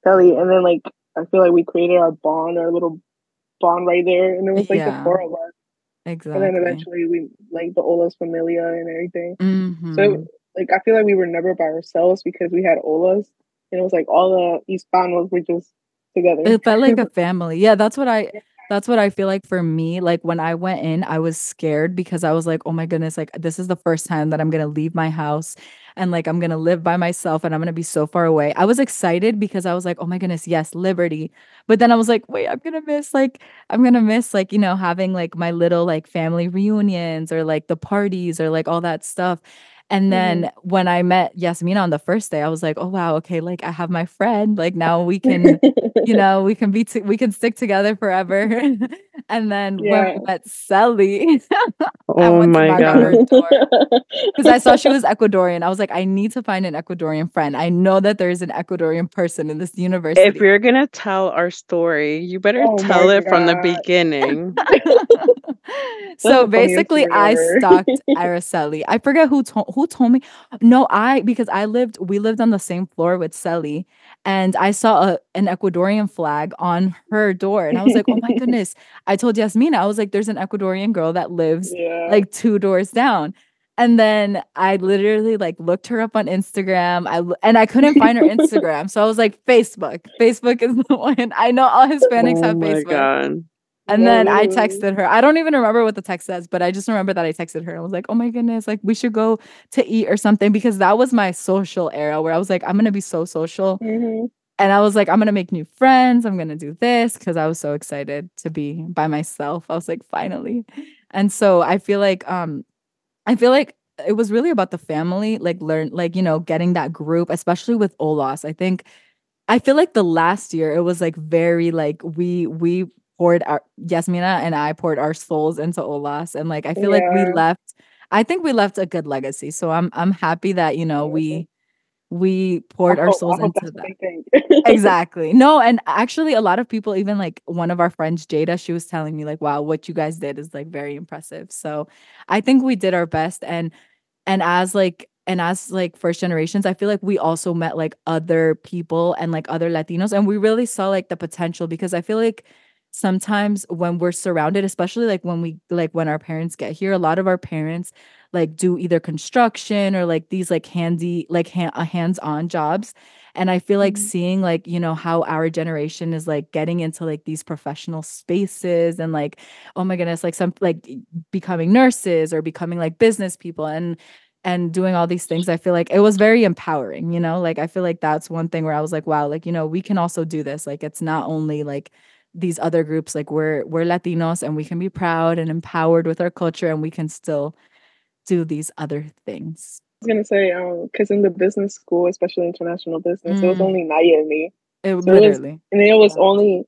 [SPEAKER 2] Kelly, and then like I feel like we created our bond, our little bond right there, and it was like yeah. the four of us.
[SPEAKER 1] Exactly.
[SPEAKER 2] And then eventually we like the Olas Familia and everything.
[SPEAKER 1] Mm-hmm.
[SPEAKER 2] So like I feel like we were never by ourselves because we had Olas, and it was like all the Hispanos were just together.
[SPEAKER 1] It felt like a family. Yeah, that's what I that's what I feel like for me. Like when I went in, I was scared because I was like, oh my goodness, like this is the first time that I'm going to leave my house and like I'm going to live by myself and I'm going to be so far away. I was excited because I was like, oh my goodness, yes, liberty. But then I was like, wait, I'm going to miss like, I'm going to miss like, you know, having like my little like family reunions or like the parties or like all that stuff. And then mm-hmm. when I met Yazmina on the first day, I was like, oh wow, okay, like I have my friend. Like now we can, you know, we can be t- we can stick together forever. and then yeah. when we met Sally,
[SPEAKER 3] oh my god,
[SPEAKER 1] because I saw she was Ecuadorian. I was like, I need to find an Ecuadorian friend. I know that there is an Ecuadorian person in this university.
[SPEAKER 3] If you're gonna tell our story, you better oh tell it god. from the beginning.
[SPEAKER 1] so basically, I stalked Araceli. I forget who told who told me. No, I because I lived we lived on the same floor with Sally, and I saw a, an Ecuadorian flag on her door, and I was like, oh my goodness. I told Yazmina, I was like, there's an Ecuadorian girl that lives yeah. like two doors down. And then I literally like looked her up on Instagram. I and I couldn't find her Instagram, so I was like, Facebook. Facebook is the one. I know all Hispanics oh have Facebook. God. And then I texted her. I don't even remember what the text says, but I just remember that I texted her. And I was like, oh my goodness, like we should go to eat or something because that was my social era where I was like, I'm going to be so social.
[SPEAKER 2] Mm-hmm.
[SPEAKER 1] And I was like, I'm going to make new friends. I'm going to do this because I was so excited to be by myself. I was like, finally. And so I feel like, um, I feel like it was really about the family, like learn, like, you know, getting that group, especially with Olas. I think I feel like the last year it was like very like we we poured our Yazmina and I poured our souls into Olas and like I feel yeah. like we left I think we left a good legacy. So I'm I'm happy that you know we we poured our souls into that. exactly. No, and actually a lot of people even like one of our friends Jada she was telling me like wow what you guys did is like very impressive. So I think we did our best and and as like and as like first generations i feel like we also met like other people and like other latinos and we really saw like the potential because i feel like sometimes when we're surrounded especially like when we like when our parents get here a lot of our parents like do either construction or like these like handy like ha- uh, hands-on jobs. And i feel like mm-hmm. seeing like you know how our generation is like getting into like these professional spaces and like oh my goodness like some like becoming nurses or becoming like business people and and doing all these things i feel like it was very empowering you know? Like i feel like that's one thing where i was like wow like you know we can also do this. Like it's not only like these other groups like we're we're latinos and we can be proud and empowered with our culture and we can still do these other things.
[SPEAKER 2] I was gonna say um because in the business school especially international business mm. it was mm. only naya and me.
[SPEAKER 1] It, so literally
[SPEAKER 2] it was, and it was only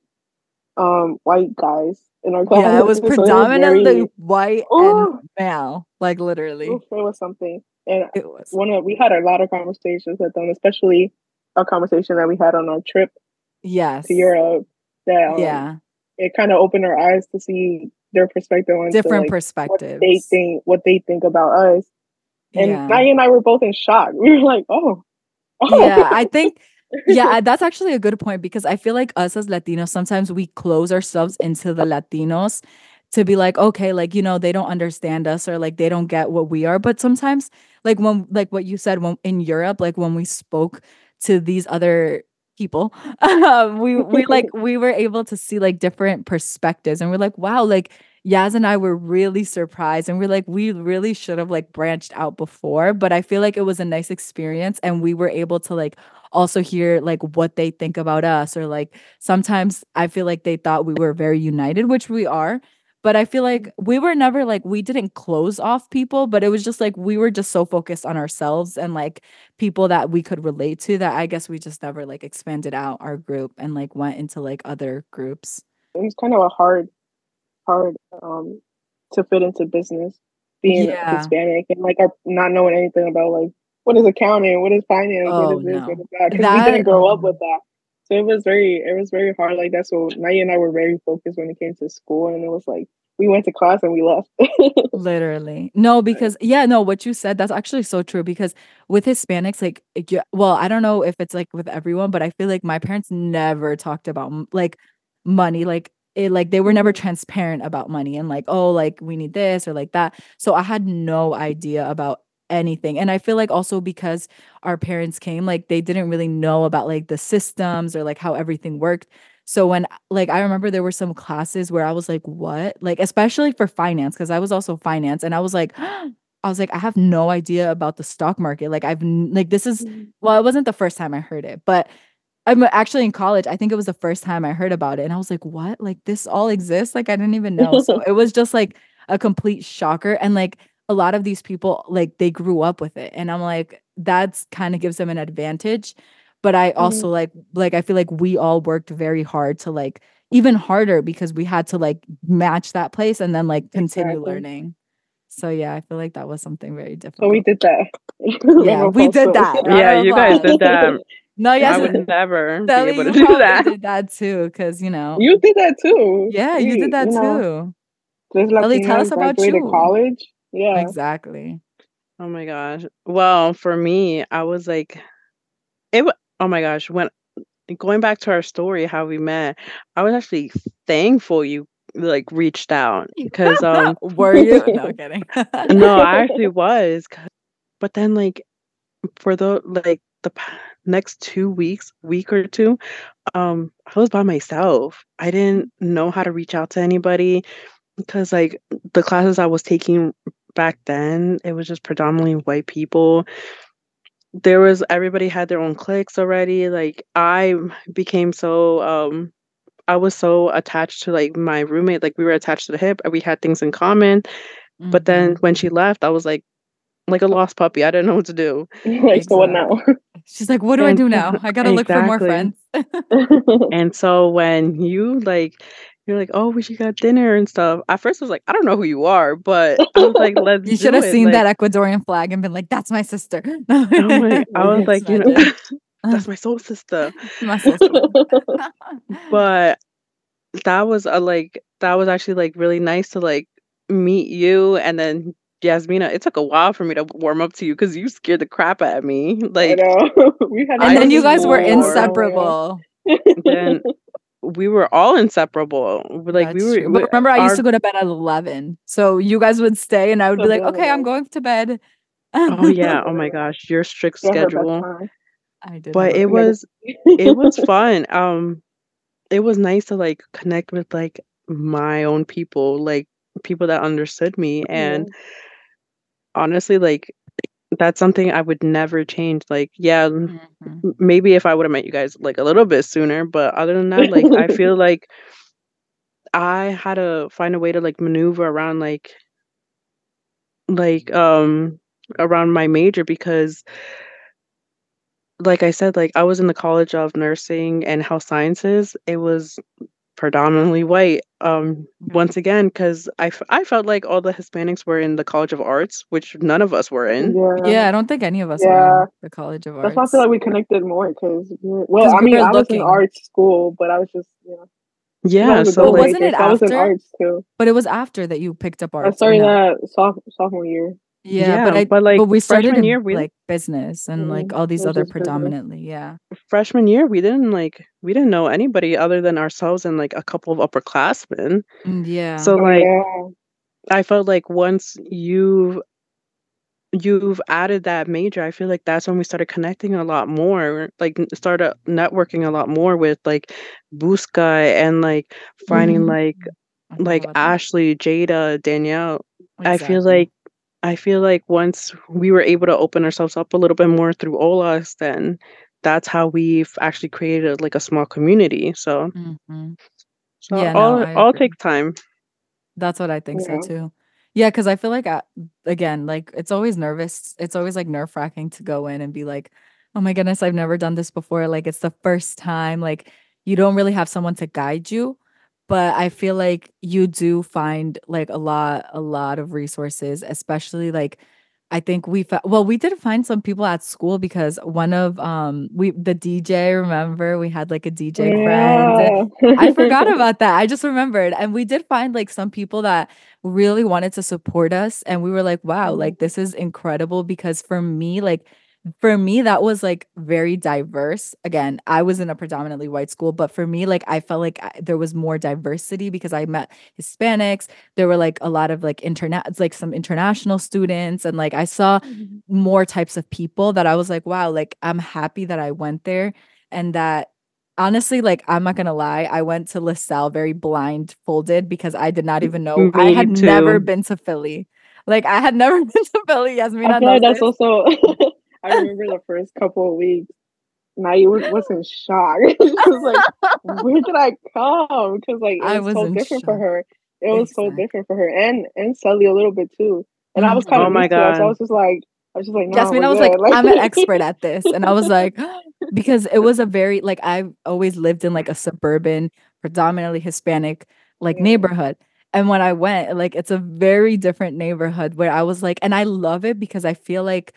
[SPEAKER 2] um white guys in our class
[SPEAKER 1] yeah it was predominantly it was very, white oh, and male like literally.
[SPEAKER 2] It was something. And it was. one of we had a lot of conversations with them especially a conversation that we had on our trip
[SPEAKER 1] yes.
[SPEAKER 2] To europe that um,
[SPEAKER 1] yeah.
[SPEAKER 2] it kind of opened our eyes to see their perspective on
[SPEAKER 1] different like, perspectives
[SPEAKER 2] they think what they think about us. And yeah. Naya and I were both in shock. We were like oh,
[SPEAKER 1] oh. yeah I think yeah that's actually a good point because I feel like us as Latinos sometimes we close ourselves into the Latinos to be like okay like you know they don't understand us or like they don't get what we are. But sometimes like when like what you said when in Europe like when we spoke to these other people. Um, we we like we were able to see like different perspectives and we're like wow like Yaz and I were really surprised and we're like we really should have like branched out before but I feel like it was a nice experience and we were able to like also hear like what they think about us or like sometimes I feel like they thought we were very united which we are But I feel like we were never like we didn't close off people, but it was just like we were just so focused on ourselves and like people that we could relate to that I guess we just never like expanded out our group and like went into like other groups.
[SPEAKER 2] It was kind of a hard, hard um to fit into business being
[SPEAKER 1] Yeah.
[SPEAKER 2] Hispanic and like not knowing anything about like what is accounting, what is finance,
[SPEAKER 1] Oh,
[SPEAKER 2] what is this,
[SPEAKER 1] no.
[SPEAKER 2] what is that. Because we didn't grow up
[SPEAKER 1] um,
[SPEAKER 2] with that. So it was very, it was very hard. Like that's what Naya and I were very focused when it came to school, and it was like we went to class and we left.
[SPEAKER 1] Literally. No, because yeah, no, what you said, that's actually so true because with Hispanics, like, well, I don't know if it's like with everyone, but I feel like my parents never talked about like money, like it, like they were never transparent about money and like, oh, like we need this or like that. So I had no idea about anything. And I feel like also because our parents came, like they didn't really know about like the systems or like how everything worked. So when like I remember there were some classes where I was like, what? Like, especially for finance, because I was also finance, and I was like, I was like, I have no idea about the stock market. Like, I've like this is mm. well, it wasn't the first time I heard it, but I'm actually in college. I think it was the first time I heard about it, and I was like, what? Like this all exists? Like I didn't even know. So it was just like a complete shocker, and like a lot of these people, like they grew up with it, and I'm like, that's kind of gives them an advantage but I also mm-hmm. like like I feel like we all worked very hard to like even harder because we had to like match that place and then like continue
[SPEAKER 2] Exactly.
[SPEAKER 1] learning. So yeah, I feel like that was something very difficult.
[SPEAKER 2] so we did that.
[SPEAKER 1] Yeah, we did that.
[SPEAKER 3] Yeah, you guys
[SPEAKER 1] applause.
[SPEAKER 3] did that.
[SPEAKER 1] No,
[SPEAKER 3] I
[SPEAKER 1] yes,
[SPEAKER 3] would never be able to do
[SPEAKER 1] probably
[SPEAKER 3] that.
[SPEAKER 1] did that too, because you know,
[SPEAKER 2] You did that too.
[SPEAKER 1] yeah, you did that
[SPEAKER 2] know,
[SPEAKER 1] too.
[SPEAKER 2] There's
[SPEAKER 1] Ellie, tell us about
[SPEAKER 2] graduated
[SPEAKER 1] you.
[SPEAKER 2] college. Yeah.
[SPEAKER 1] Exactly.
[SPEAKER 3] Oh my gosh. Well, for me, I was like, it. wa- Oh my gosh, when going back to our story, how we met, I was actually thankful you like reached out because um
[SPEAKER 1] Were you? No kidding.
[SPEAKER 3] no, I actually was but then like for the like the next two weeks, week or two, um, I was by myself. I didn't know how to reach out to anybody because like the classes I was taking back then, it was just predominantly white people. There was everybody had their own cliques already. Like I became so um I was so attached to like my roommate, like we were attached to the hip, we had things in common. But then
[SPEAKER 1] Mhm.
[SPEAKER 3] when she left, I was like like a lost puppy. I didn't know what to do.
[SPEAKER 2] like so what now?
[SPEAKER 1] she's like, "What do I do now? I gotta look for more friends."
[SPEAKER 3] And so when you like you're like, oh, we should got dinner and stuff. At first, I was like, I don't know who you are, but I was like, let's.
[SPEAKER 1] You
[SPEAKER 3] do
[SPEAKER 1] should have
[SPEAKER 3] it.
[SPEAKER 1] seen
[SPEAKER 3] like,
[SPEAKER 1] that Ecuadorian flag and been like, "That's my sister."
[SPEAKER 3] Oh my, I was
[SPEAKER 1] Just
[SPEAKER 3] like, you know, that's my soul sister.
[SPEAKER 1] my sister.
[SPEAKER 3] But that was a like that was actually like really nice to like meet you and then Yazmina. It took a while for me to warm up to you because you scared the crap out of me.
[SPEAKER 2] I
[SPEAKER 3] Like
[SPEAKER 2] know. we had
[SPEAKER 1] and then you guys were inseparable.
[SPEAKER 3] then we were all inseparable. We're Like we were.
[SPEAKER 1] But
[SPEAKER 3] we-
[SPEAKER 1] remember, I used to go to bed at eleven, so you guys would stay, and I would be like, "Okay, I'm going to bed."
[SPEAKER 3] Oh yeah. Oh my gosh, your strict
[SPEAKER 2] Still her
[SPEAKER 3] schedule.
[SPEAKER 1] I did.
[SPEAKER 3] But it was it was fun. Um, it was nice to like connect with like my own people, like people that understood me, and honestly, like that's something I would never change. Like, yeah, m-
[SPEAKER 1] Mhm.
[SPEAKER 3] maybe if I would have met you guys like a little bit sooner, but other than that, like I feel like I had to find a way to like maneuver around like like um around my major because like I said, like I was in the College of Nursing and Health Sciences. It was predominantly white. Um, once again, because I, f- I felt like all the Hispanics were in the College of Arts, which none of us were in.
[SPEAKER 2] Yeah.
[SPEAKER 1] Yeah, I don't think any of us were
[SPEAKER 2] Yeah.
[SPEAKER 1] in the College of arts
[SPEAKER 2] That's
[SPEAKER 1] Arts.
[SPEAKER 2] why I feel like we connected more because, well,
[SPEAKER 1] 'Cause
[SPEAKER 2] I mean,
[SPEAKER 1] were
[SPEAKER 2] I was in art school, but I was just, you know,
[SPEAKER 3] Yeah,
[SPEAKER 2] was
[SPEAKER 3] so like
[SPEAKER 1] wasn't it
[SPEAKER 2] so I was in
[SPEAKER 1] after?
[SPEAKER 2] arts too.
[SPEAKER 1] but it was after that you picked up
[SPEAKER 2] I
[SPEAKER 1] arts. or
[SPEAKER 2] started that soph- sophomore year.
[SPEAKER 1] Yeah, but I
[SPEAKER 3] but, like,
[SPEAKER 1] but we started
[SPEAKER 3] freshman
[SPEAKER 1] in
[SPEAKER 3] year, we-
[SPEAKER 1] like business and like
[SPEAKER 2] Mhm.
[SPEAKER 1] all these other
[SPEAKER 2] just business.
[SPEAKER 1] predominantly. Yeah.
[SPEAKER 3] freshman year, we didn't like we didn't know anybody other than ourselves and like a couple of upperclassmen.
[SPEAKER 1] Mm, Yeah.
[SPEAKER 3] So like
[SPEAKER 2] yeah.
[SPEAKER 3] I felt like once you've you've added that major, I feel like that's when we started connecting a lot more, like started networking a lot more with like Busca and like finding
[SPEAKER 1] Mhm.
[SPEAKER 3] like like. Ashley, Jada, Danielle. I feel like I feel like once we were able to open ourselves up a little bit more through OLAS, then that's how we've actually created like a small community. So
[SPEAKER 1] Mhm.
[SPEAKER 3] so
[SPEAKER 1] Yeah,
[SPEAKER 3] all
[SPEAKER 1] I
[SPEAKER 3] all takes time.
[SPEAKER 1] That's what I think yeah. so too. Yeah, because I feel like I, again, like it's always nervous. It's always like nerve wracking to go in and be like, oh my goodness, I've never done this before. Like it's the first time. Like you don't really have someone to guide you but I feel like you do find like a lot a lot of resources, especially like I think we fa- well we did find some people at school because one of um we the DJ remember we had like a DJ yeah. friend I forgot about that I just remembered and we did find like some people that really wanted to support us and we were like wow mm-hmm. like this is incredible because for me like for me that was like very diverse again i was in a predominantly white school but for me like i felt like I, there was more diversity because i met hispanics there were like a lot of like internet like some international students and like i saw mm-hmm. more types of people that i was like wow like i'm happy that i went there and that honestly like i'm not gonna lie i went to lasalle very blindfolded because i did not even know me i had too. never been to philly like I had never been to Philly. Yazmin,
[SPEAKER 2] I feel like that's also I remember the first couple of weeks, Naya was, was in shock. she was like, "Where did I come?" Because like it was, was so different shock. for her. It was exactly. so different for her, and and Sally a little bit too. And I was mm-hmm. kind of oh my god, so I was just like. I was just like, no, Jasmine,
[SPEAKER 1] I was like, like, I'm an expert at this. And I was like, because it was a very, like, I've always lived in like a suburban, predominantly Hispanic, like yeah. neighborhood. And when I went, like, it's a very different neighborhood where I was like, and I love it because I feel like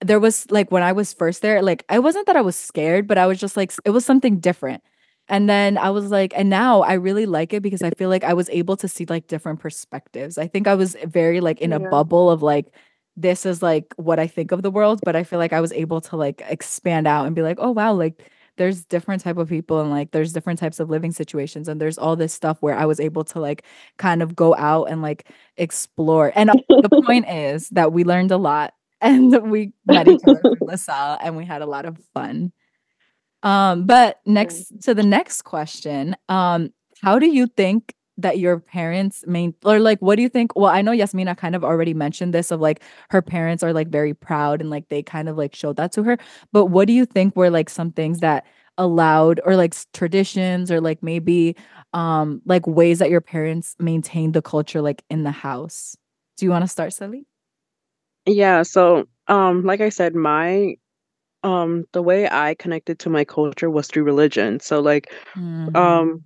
[SPEAKER 1] there was like when I was first there, like I wasn't that I was scared, but I was just like it was something different. And then I was like, and now I really like it because I feel like I was able to see like different perspectives. I think I was very like in a yeah. bubble of like this is like what I think of the world, but I feel like I was able to like expand out and be like, oh wow, like there's different type of people and like there's different types of living situations and there's all this stuff where I was able to like kind of go out and like explore. And the point is that we learned a lot and we met each other through LaSalle and we had a lot of fun. Um, but next to the next question, um, how do you think that your parents main or like what do you think? Well, I know Yazmina kind of already mentioned this of like her parents are like very proud and like they kind of like showed that to her. But what do you think were like some things that allowed or like traditions or like maybe um like ways that your parents maintained the culture like in the house? Do you want to start, Sally?
[SPEAKER 3] Yeah, so um like I said, my um the way I connected to my culture was through religion. So like mm-hmm. um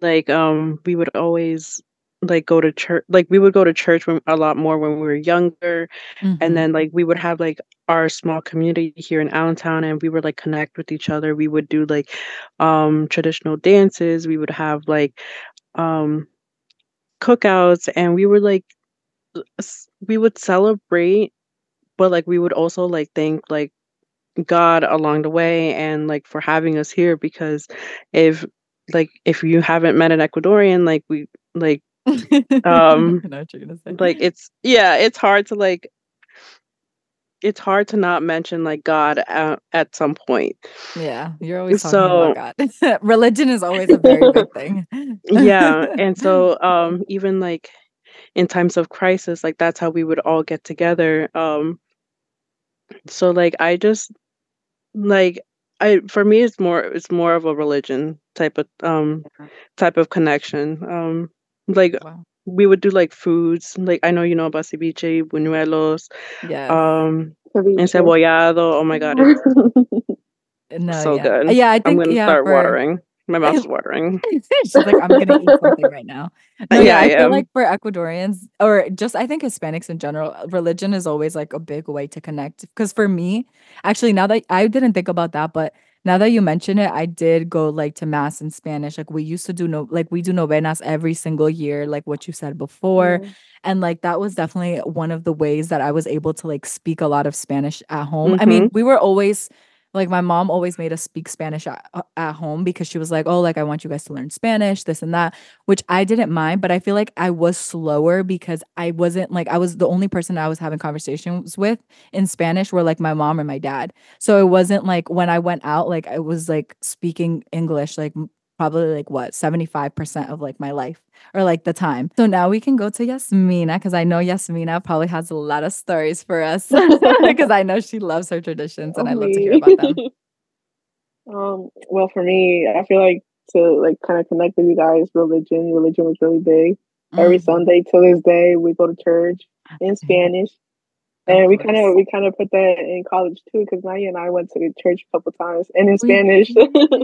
[SPEAKER 3] like um we would always like go to church like we would go to church when, a lot more when we were younger mm-hmm. and then like we would have like our small community here in Allentown and we would like connect with each other. We would do like um traditional dances, we would have like um cookouts and we were like we would celebrate, but like we would also like thank like God along the way and like for having us here because if like if you haven't met an Ecuadorian, like we like um like it's yeah, it's hard to like it's hard to not mention like God at, at some point.
[SPEAKER 1] Yeah, you're always talking so, about God. Religion is always a very good thing.
[SPEAKER 3] yeah, and so um even like in times of crisis like that's how we would all get together um so like i just like i for me it's more it's more of a religion type of um type of connection um like wow. we would do like foods like i know you know about ceviche buñuelos yeah um encebollado oh my god no, so yeah. good.
[SPEAKER 1] Yeah i think
[SPEAKER 3] i'm gonna
[SPEAKER 1] yeah,
[SPEAKER 3] start for, watering my mouth's watering.
[SPEAKER 1] She's like, I'm gonna eat something right now. No, yeah, yeah, I, I feel like for Ecuadorians or just I think Hispanics in general, religion is always like a big way to connect. Because for me, actually, now that I didn't think about that, but now that you mention it, I did go like to mass in Spanish. Like we used to do no like we do novenas every single year, like what you said before. Mm. And like that was definitely one of the ways that I was able to like speak a lot of Spanish at home. Mm-hmm. I mean, mm-hmm. we were always like my mom always made us speak Spanish at, uh, at home because she was like, "Oh, like I want you guys to learn Spanish, this and that," which I didn't mind, but I feel like I was slower because I wasn't like I was the only person I was having conversations with in Spanish were like my mom and my dad. So it wasn't like when I went out like I was like speaking English like probably like what 75% of like my life or like the time. So now we can go to Yazmina because I know Yazmina probably has a lot of stories for us because I know she loves her traditions and I love to hear about them.
[SPEAKER 2] Um, well, for me, I feel like to like kind of connect with you guys. Religion, religion was really big. Mm-hmm. Every Sunday to this day, we go to church in Spanish. And we kind of we kind of put that in college too, because Naya and I went to the church a couple times and in Spanish.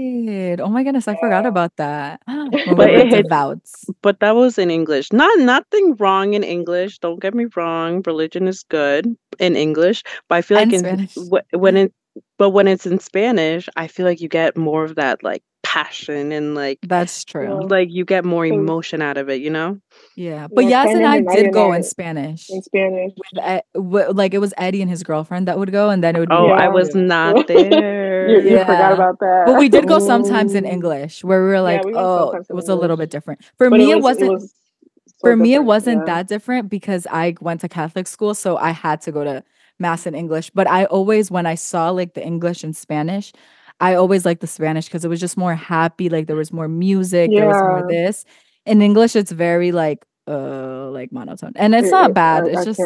[SPEAKER 1] did. Oh my goodness, I forgot about that. but
[SPEAKER 3] it had, but that was in English. Not nothing wrong in English. Don't get me wrong. Religion is good in English, but I feel like in, in when it but when it's in Spanish, I feel like you get more of that like passion and like
[SPEAKER 1] that's true.
[SPEAKER 3] Like you get more mm. emotion out of it, you know?
[SPEAKER 1] Yeah. But yeah, Yas and I did go in Spanish.
[SPEAKER 2] In Spanish.
[SPEAKER 1] With, with, like it was Eddie and his girlfriend that would go and then it would
[SPEAKER 3] Oh, I was not there.
[SPEAKER 2] you, you yeah. forgot about that.
[SPEAKER 1] But we did go sometimes in mm. English where we were like, yeah, we oh, it was a little bit different. For but me, it, was, it wasn't. It was so for me, it wasn't yeah. that different because I went to Catholic school, so I had to go to mass in English. But I always, when I saw like the English and Spanish, I always liked the Spanish because it was just more happy. Like there was more music, yeah. there was more this. In English, it's very like uh like monotone. And it's not bad. It's just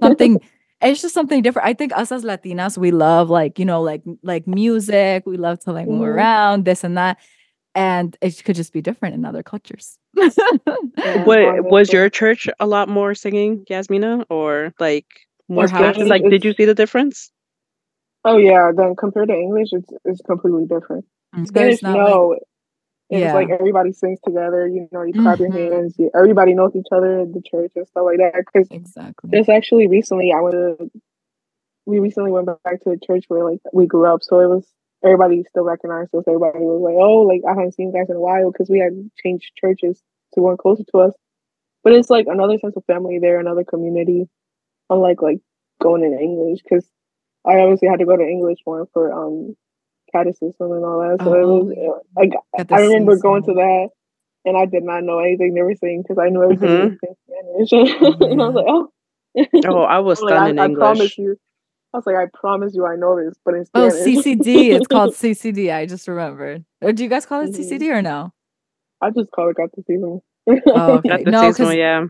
[SPEAKER 1] something it's just something different. I think us as Latinas, we love like, you know, like like music. We love to like move mm-hmm. around, this and that. And it could just be different in other cultures.
[SPEAKER 3] what was your church a lot more singing, Yazmina? Or like more Spanish? Like did you see the difference?
[SPEAKER 2] Oh yeah, then compared to English, it's it's completely different. Mm, Spanish, no, like, it's yeah. like everybody sings together. You know, you clap mm-hmm. your hands. You, everybody knows each other in the church and stuff like that. Because
[SPEAKER 1] exactly,
[SPEAKER 2] just actually recently, I went to. We recently went back to the church where like we grew up, so it was everybody still recognized us. Everybody was like, "Oh, like I haven't seen you guys in a while," because we had changed churches to one closer to us. But it's like another sense of family there, another community, unlike like going in English because I obviously had to go to English one for um catechism and all that. So oh, it was oh, like I remember going to that and I did not know anything they were saying because I knew everything mm-hmm. in Spanish. Mm-hmm. and I was like, oh.
[SPEAKER 3] oh, I was stunned like, in I, English.
[SPEAKER 2] I promise you. I was like, I promise you, I know this, but in oh,
[SPEAKER 1] CCD. it's called CCD. I just remembered. Or do you guys call it mm-hmm. CCD or no?
[SPEAKER 2] I just call it Catecismo.
[SPEAKER 1] oh, okay. no, yeah.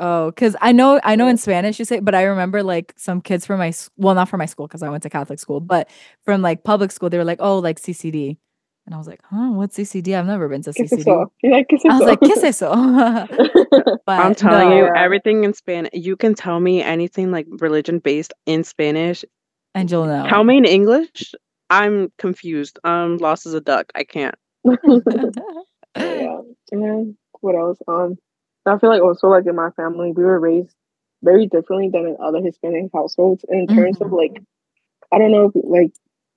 [SPEAKER 1] Oh, because I know I know in Spanish you say, but I remember like some kids from my well, not from my school because I went to Catholic school, but from like public school, they were like, "Oh, like CCD," and I was like, "Huh, what's CCD? I've never been to CCD." I was like, "Qué es eso?"
[SPEAKER 3] but I'm telling no. you, everything in Spanish. You can tell me anything like religion based in Spanish,
[SPEAKER 1] and you'll know.
[SPEAKER 3] Tell me in English. I'm confused. I'm lost as a duck. I can't.
[SPEAKER 2] yeah. And what else? Um, I feel like also like in my family, we were raised very differently than in other Hispanic households in terms mm-hmm. of like I don't know if like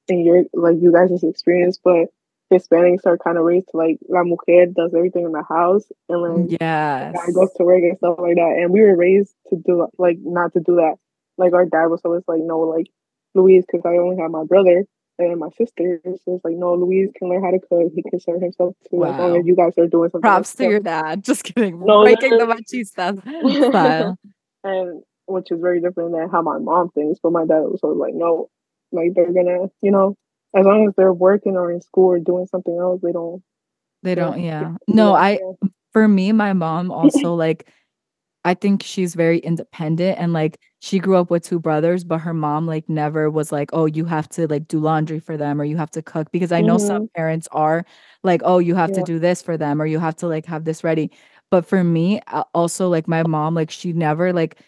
[SPEAKER 2] in your like you guys' experience, but Hispanics are kind of raised to like la mujer does everything in the house and like
[SPEAKER 1] yeah
[SPEAKER 2] goes to work and stuff like that. And we were raised to do like not to do that. Like our dad was always like, no, like Louise, because I only have my brother and my sister. So it's like, no, Louise can learn how to cook. He can serve himself too, oh, wow. as long as you guys are doing something.
[SPEAKER 1] Props to your dad. Just kidding. No, Breaking the machistas style.
[SPEAKER 2] and which is very different than how my mom thinks. But my dad was sort of like, no, like they're gonna, you know, as long as they're working or in school or doing something else, they don't.
[SPEAKER 1] They don't. Yeah. No, I. For me, my mom also like I think she's very independent and like she grew up with two brothers, but her mom like never was like, oh, you have to like do laundry for them or you have to cook because I know mm-hmm. some parents are like, oh, you have yeah. to do this for them or you have to like have this ready. But for me, also like my mom, like she never like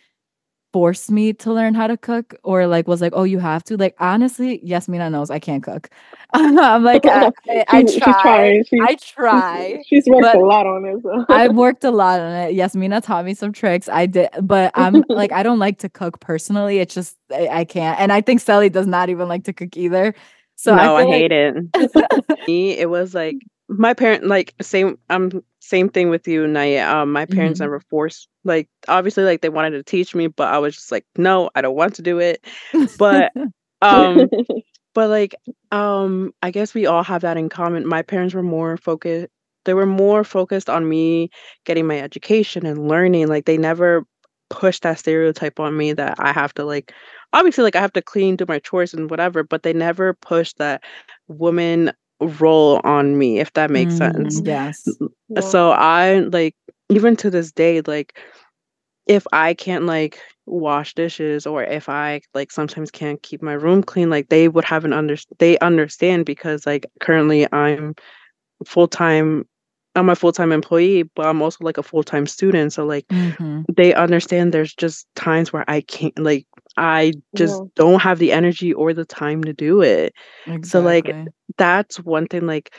[SPEAKER 1] forced me to learn how to cook or like was like, oh, you have to. Like honestly, Yazmina knows I can't cook. I'm like, I, I, I try. She's I try.
[SPEAKER 2] She's worked a lot on it. So.
[SPEAKER 1] I've worked a lot on it. Yazmina taught me some tricks. I did, but I'm like, I don't like to cook personally. It's just I, I can't. And I think Sally does not even like to cook either. So
[SPEAKER 3] no, I, I hate like- it. me, it was like my parent like same um same thing with you Naya. Um my parents mm-hmm. never forced like obviously like they wanted to teach me, but I was just like, no, I don't want to do it. But um but like um I guess we all have that in common. My parents were more focused they were more focused on me getting my education and learning. Like they never pushed that stereotype on me that I have to like obviously like I have to clean, do my chores and whatever, but they never pushed that woman role on me if that makes mm, sense
[SPEAKER 1] yes
[SPEAKER 3] so i like even to this day like if i can't like wash dishes or if i like sometimes can't keep my room clean like they would have an under they understand because like currently i'm full time I'm a full time employee, but I'm also like a full time student. So like
[SPEAKER 1] Mm-hmm.
[SPEAKER 3] they understand there's just times where I can't like I just
[SPEAKER 2] Yeah.
[SPEAKER 3] don't have the energy or the time to do it. So, like, That's one thing like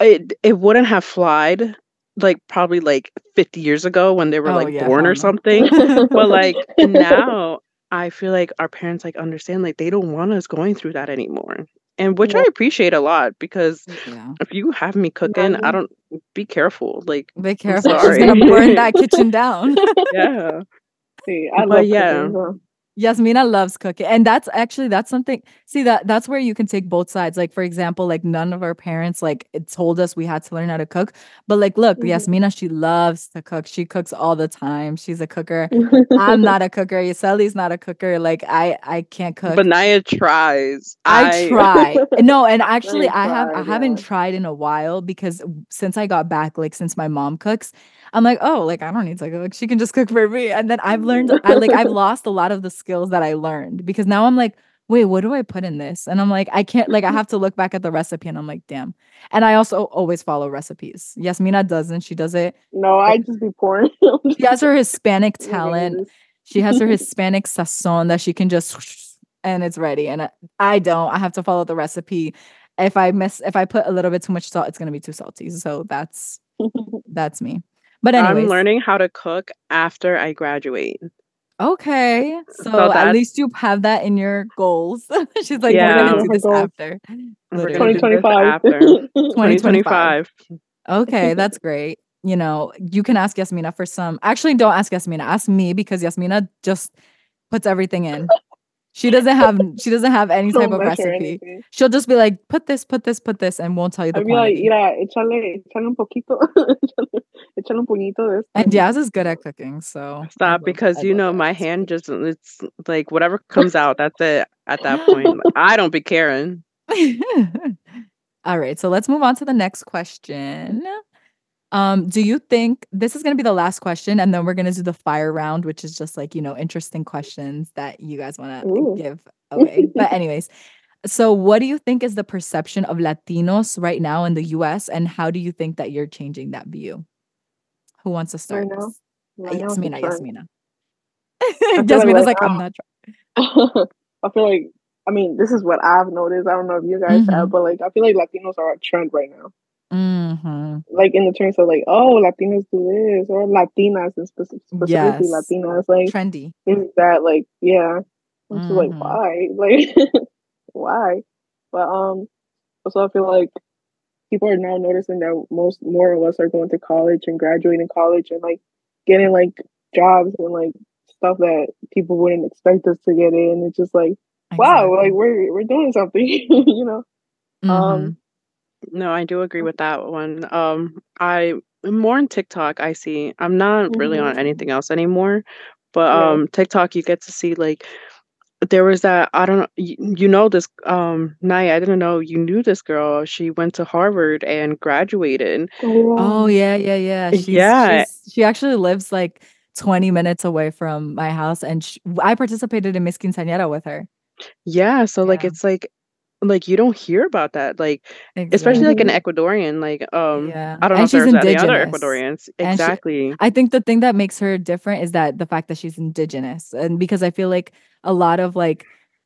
[SPEAKER 3] it it wouldn't have flied like probably like 50 years ago when they were
[SPEAKER 1] Oh,
[SPEAKER 3] like
[SPEAKER 1] yeah,
[SPEAKER 3] born or something. but like now I feel like our parents like understand like they don't want us going through that anymore. And which I appreciate a lot because
[SPEAKER 1] yeah.
[SPEAKER 3] if you have me cooking, I
[SPEAKER 2] Mhm.
[SPEAKER 3] don't be careful. Like
[SPEAKER 1] Be careful. She's
[SPEAKER 3] sorry.
[SPEAKER 1] gonna burn that kitchen down.
[SPEAKER 3] yeah.
[SPEAKER 2] See, I
[SPEAKER 3] But
[SPEAKER 2] love
[SPEAKER 3] yeah.
[SPEAKER 2] cooking. So.
[SPEAKER 1] Yazmina loves cooking. And that's actually that's something see that that's where you can take both sides. Like for example, like none of our parents like it told us we had to learn how to cook. But like look,
[SPEAKER 2] Mhm.
[SPEAKER 1] Yazmina, she loves to cook. She cooks all the time. She's a cooker. I'm not a cooker. Yaseli's not a cooker. Like I I can't cook.
[SPEAKER 3] But Naya tries.
[SPEAKER 1] I try. No, and actually
[SPEAKER 2] I
[SPEAKER 1] I have I
[SPEAKER 2] tried,
[SPEAKER 1] haven't
[SPEAKER 2] yeah.
[SPEAKER 1] tried in a while because since I got back, like since my mom cooks, I'm like, oh, like I don't need to cook. She can just cook for me. And then I've learned I like I've lost a lot of the skills that I learned because now I'm like, wait, what do I put in this? And I'm like, I can't like I have to look back at the recipe and I'm like, damn. And I also always follow recipes. Yazmina doesn't. She does it.
[SPEAKER 2] no, I just be pouring.
[SPEAKER 1] She has her Hispanic talent. She has her Hispanic sazon that she can just and it's ready. And I, I don't. I have to follow the recipe. If I miss, if I put a little bit too much salt, it's gonna be too salty. So that's that's me. But anyways,
[SPEAKER 3] I'm learning how to cook after I graduate.
[SPEAKER 1] Okay, so,
[SPEAKER 3] So
[SPEAKER 1] at least you have that in your goals. She's like,
[SPEAKER 3] Yeah.
[SPEAKER 1] we're gonna do this after.
[SPEAKER 3] We're
[SPEAKER 1] Literally.
[SPEAKER 3] gonna do this
[SPEAKER 2] 2025.
[SPEAKER 3] after
[SPEAKER 1] 2025.
[SPEAKER 3] 2025.
[SPEAKER 1] Okay, that's great. You know, you can ask Yazmina for some. Actually, don't ask Yazmina. Ask me because Yazmina just puts everything in. She doesn't have she doesn't have any type of recipe. She'll just be like, put this, put this, put this, and won't tell you the
[SPEAKER 2] I'd be like, mira, échale, échale un poquito, échale un puñito de esto.
[SPEAKER 1] And Jazz is good at cooking, so
[SPEAKER 3] Stop because you know
[SPEAKER 1] that
[SPEAKER 3] my hand just it's like whatever comes out, that's it at that point. I don't be caring.
[SPEAKER 1] All right, so let's move on to the next question. Um, do you think this is going to be the last question, and then we're going to do the fire round, which is just like you know interesting questions that you guys want to give away. but anyways, so what do you think is the perception of Latinos right now in the U.S., and how do you think that you're changing that view? Who wants to start?
[SPEAKER 2] now?
[SPEAKER 1] this?
[SPEAKER 2] Right now, Yazmina.
[SPEAKER 1] Yazmina.
[SPEAKER 2] feel like Yazmina's
[SPEAKER 1] like, I'm not.
[SPEAKER 2] I feel like, I mean, this is what I've noticed. I don't know if you guys have, but like, I feel like Latinos are a trend right now.
[SPEAKER 1] Hmm
[SPEAKER 2] Like in the terms of like, oh, Latinos do this, or Latinas, and specifically
[SPEAKER 1] Yes.
[SPEAKER 2] Latinas. Like,
[SPEAKER 1] Trendy.
[SPEAKER 2] is that like, yeah? I'm just like, why? Like, why? But um, also I feel like people are now noticing that most more of us are going to college and graduating college and like getting like jobs and like stuff that people wouldn't expect us to get in. It's just like, wow, like we're we're doing something, you know.
[SPEAKER 1] Mhm.
[SPEAKER 2] Um,
[SPEAKER 3] No, I do agree with that one. Um, I more on TikTok. I see. I'm not really on
[SPEAKER 2] Mhm.
[SPEAKER 3] anything else anymore, but
[SPEAKER 2] Yeah.
[SPEAKER 3] um, TikTok you get to see like there was that I don't know. You, you know this um Naya. I didn't know you knew this girl. She went to Harvard and graduated.
[SPEAKER 1] Oh yeah, yeah, yeah. She's,
[SPEAKER 3] Yeah.
[SPEAKER 1] she's she actually lives like 20 minutes away from my house, and sh I participated in Miss Quinceañera with her.
[SPEAKER 3] Yeah, so like
[SPEAKER 1] Yeah.
[SPEAKER 3] it's like like you don't hear about that like especially like an Ecuadorian like um
[SPEAKER 1] yeah,
[SPEAKER 3] I don't know
[SPEAKER 1] and
[SPEAKER 3] if
[SPEAKER 1] she's
[SPEAKER 3] there's any other
[SPEAKER 1] indigenous.
[SPEAKER 3] Ecuadorians
[SPEAKER 1] And she-
[SPEAKER 3] exactly
[SPEAKER 1] I think the thing that makes her different is that the fact that she's indigenous, and because I feel like a lot of like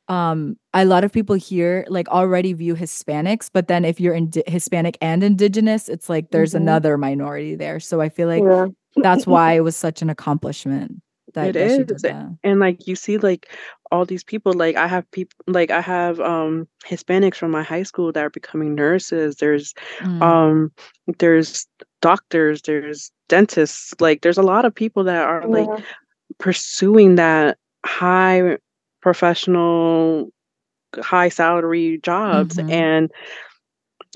[SPEAKER 1] um a lot of people here like already view Hispanics, but then if you're indi- Hispanic and indigenous, it's like there's
[SPEAKER 2] Mhm.
[SPEAKER 1] another minority there. So I feel like
[SPEAKER 2] yeah.
[SPEAKER 1] that's why it was such an accomplishment that,
[SPEAKER 3] It is,
[SPEAKER 1] that.
[SPEAKER 3] and like you see like all these people like i have people like i have um hispanics from my high school that are becoming nurses there's
[SPEAKER 1] Mm.
[SPEAKER 3] um there's doctors there's dentists like there's a lot of people that are like pursuing that high professional high salary jobs
[SPEAKER 1] Mhm.
[SPEAKER 3] and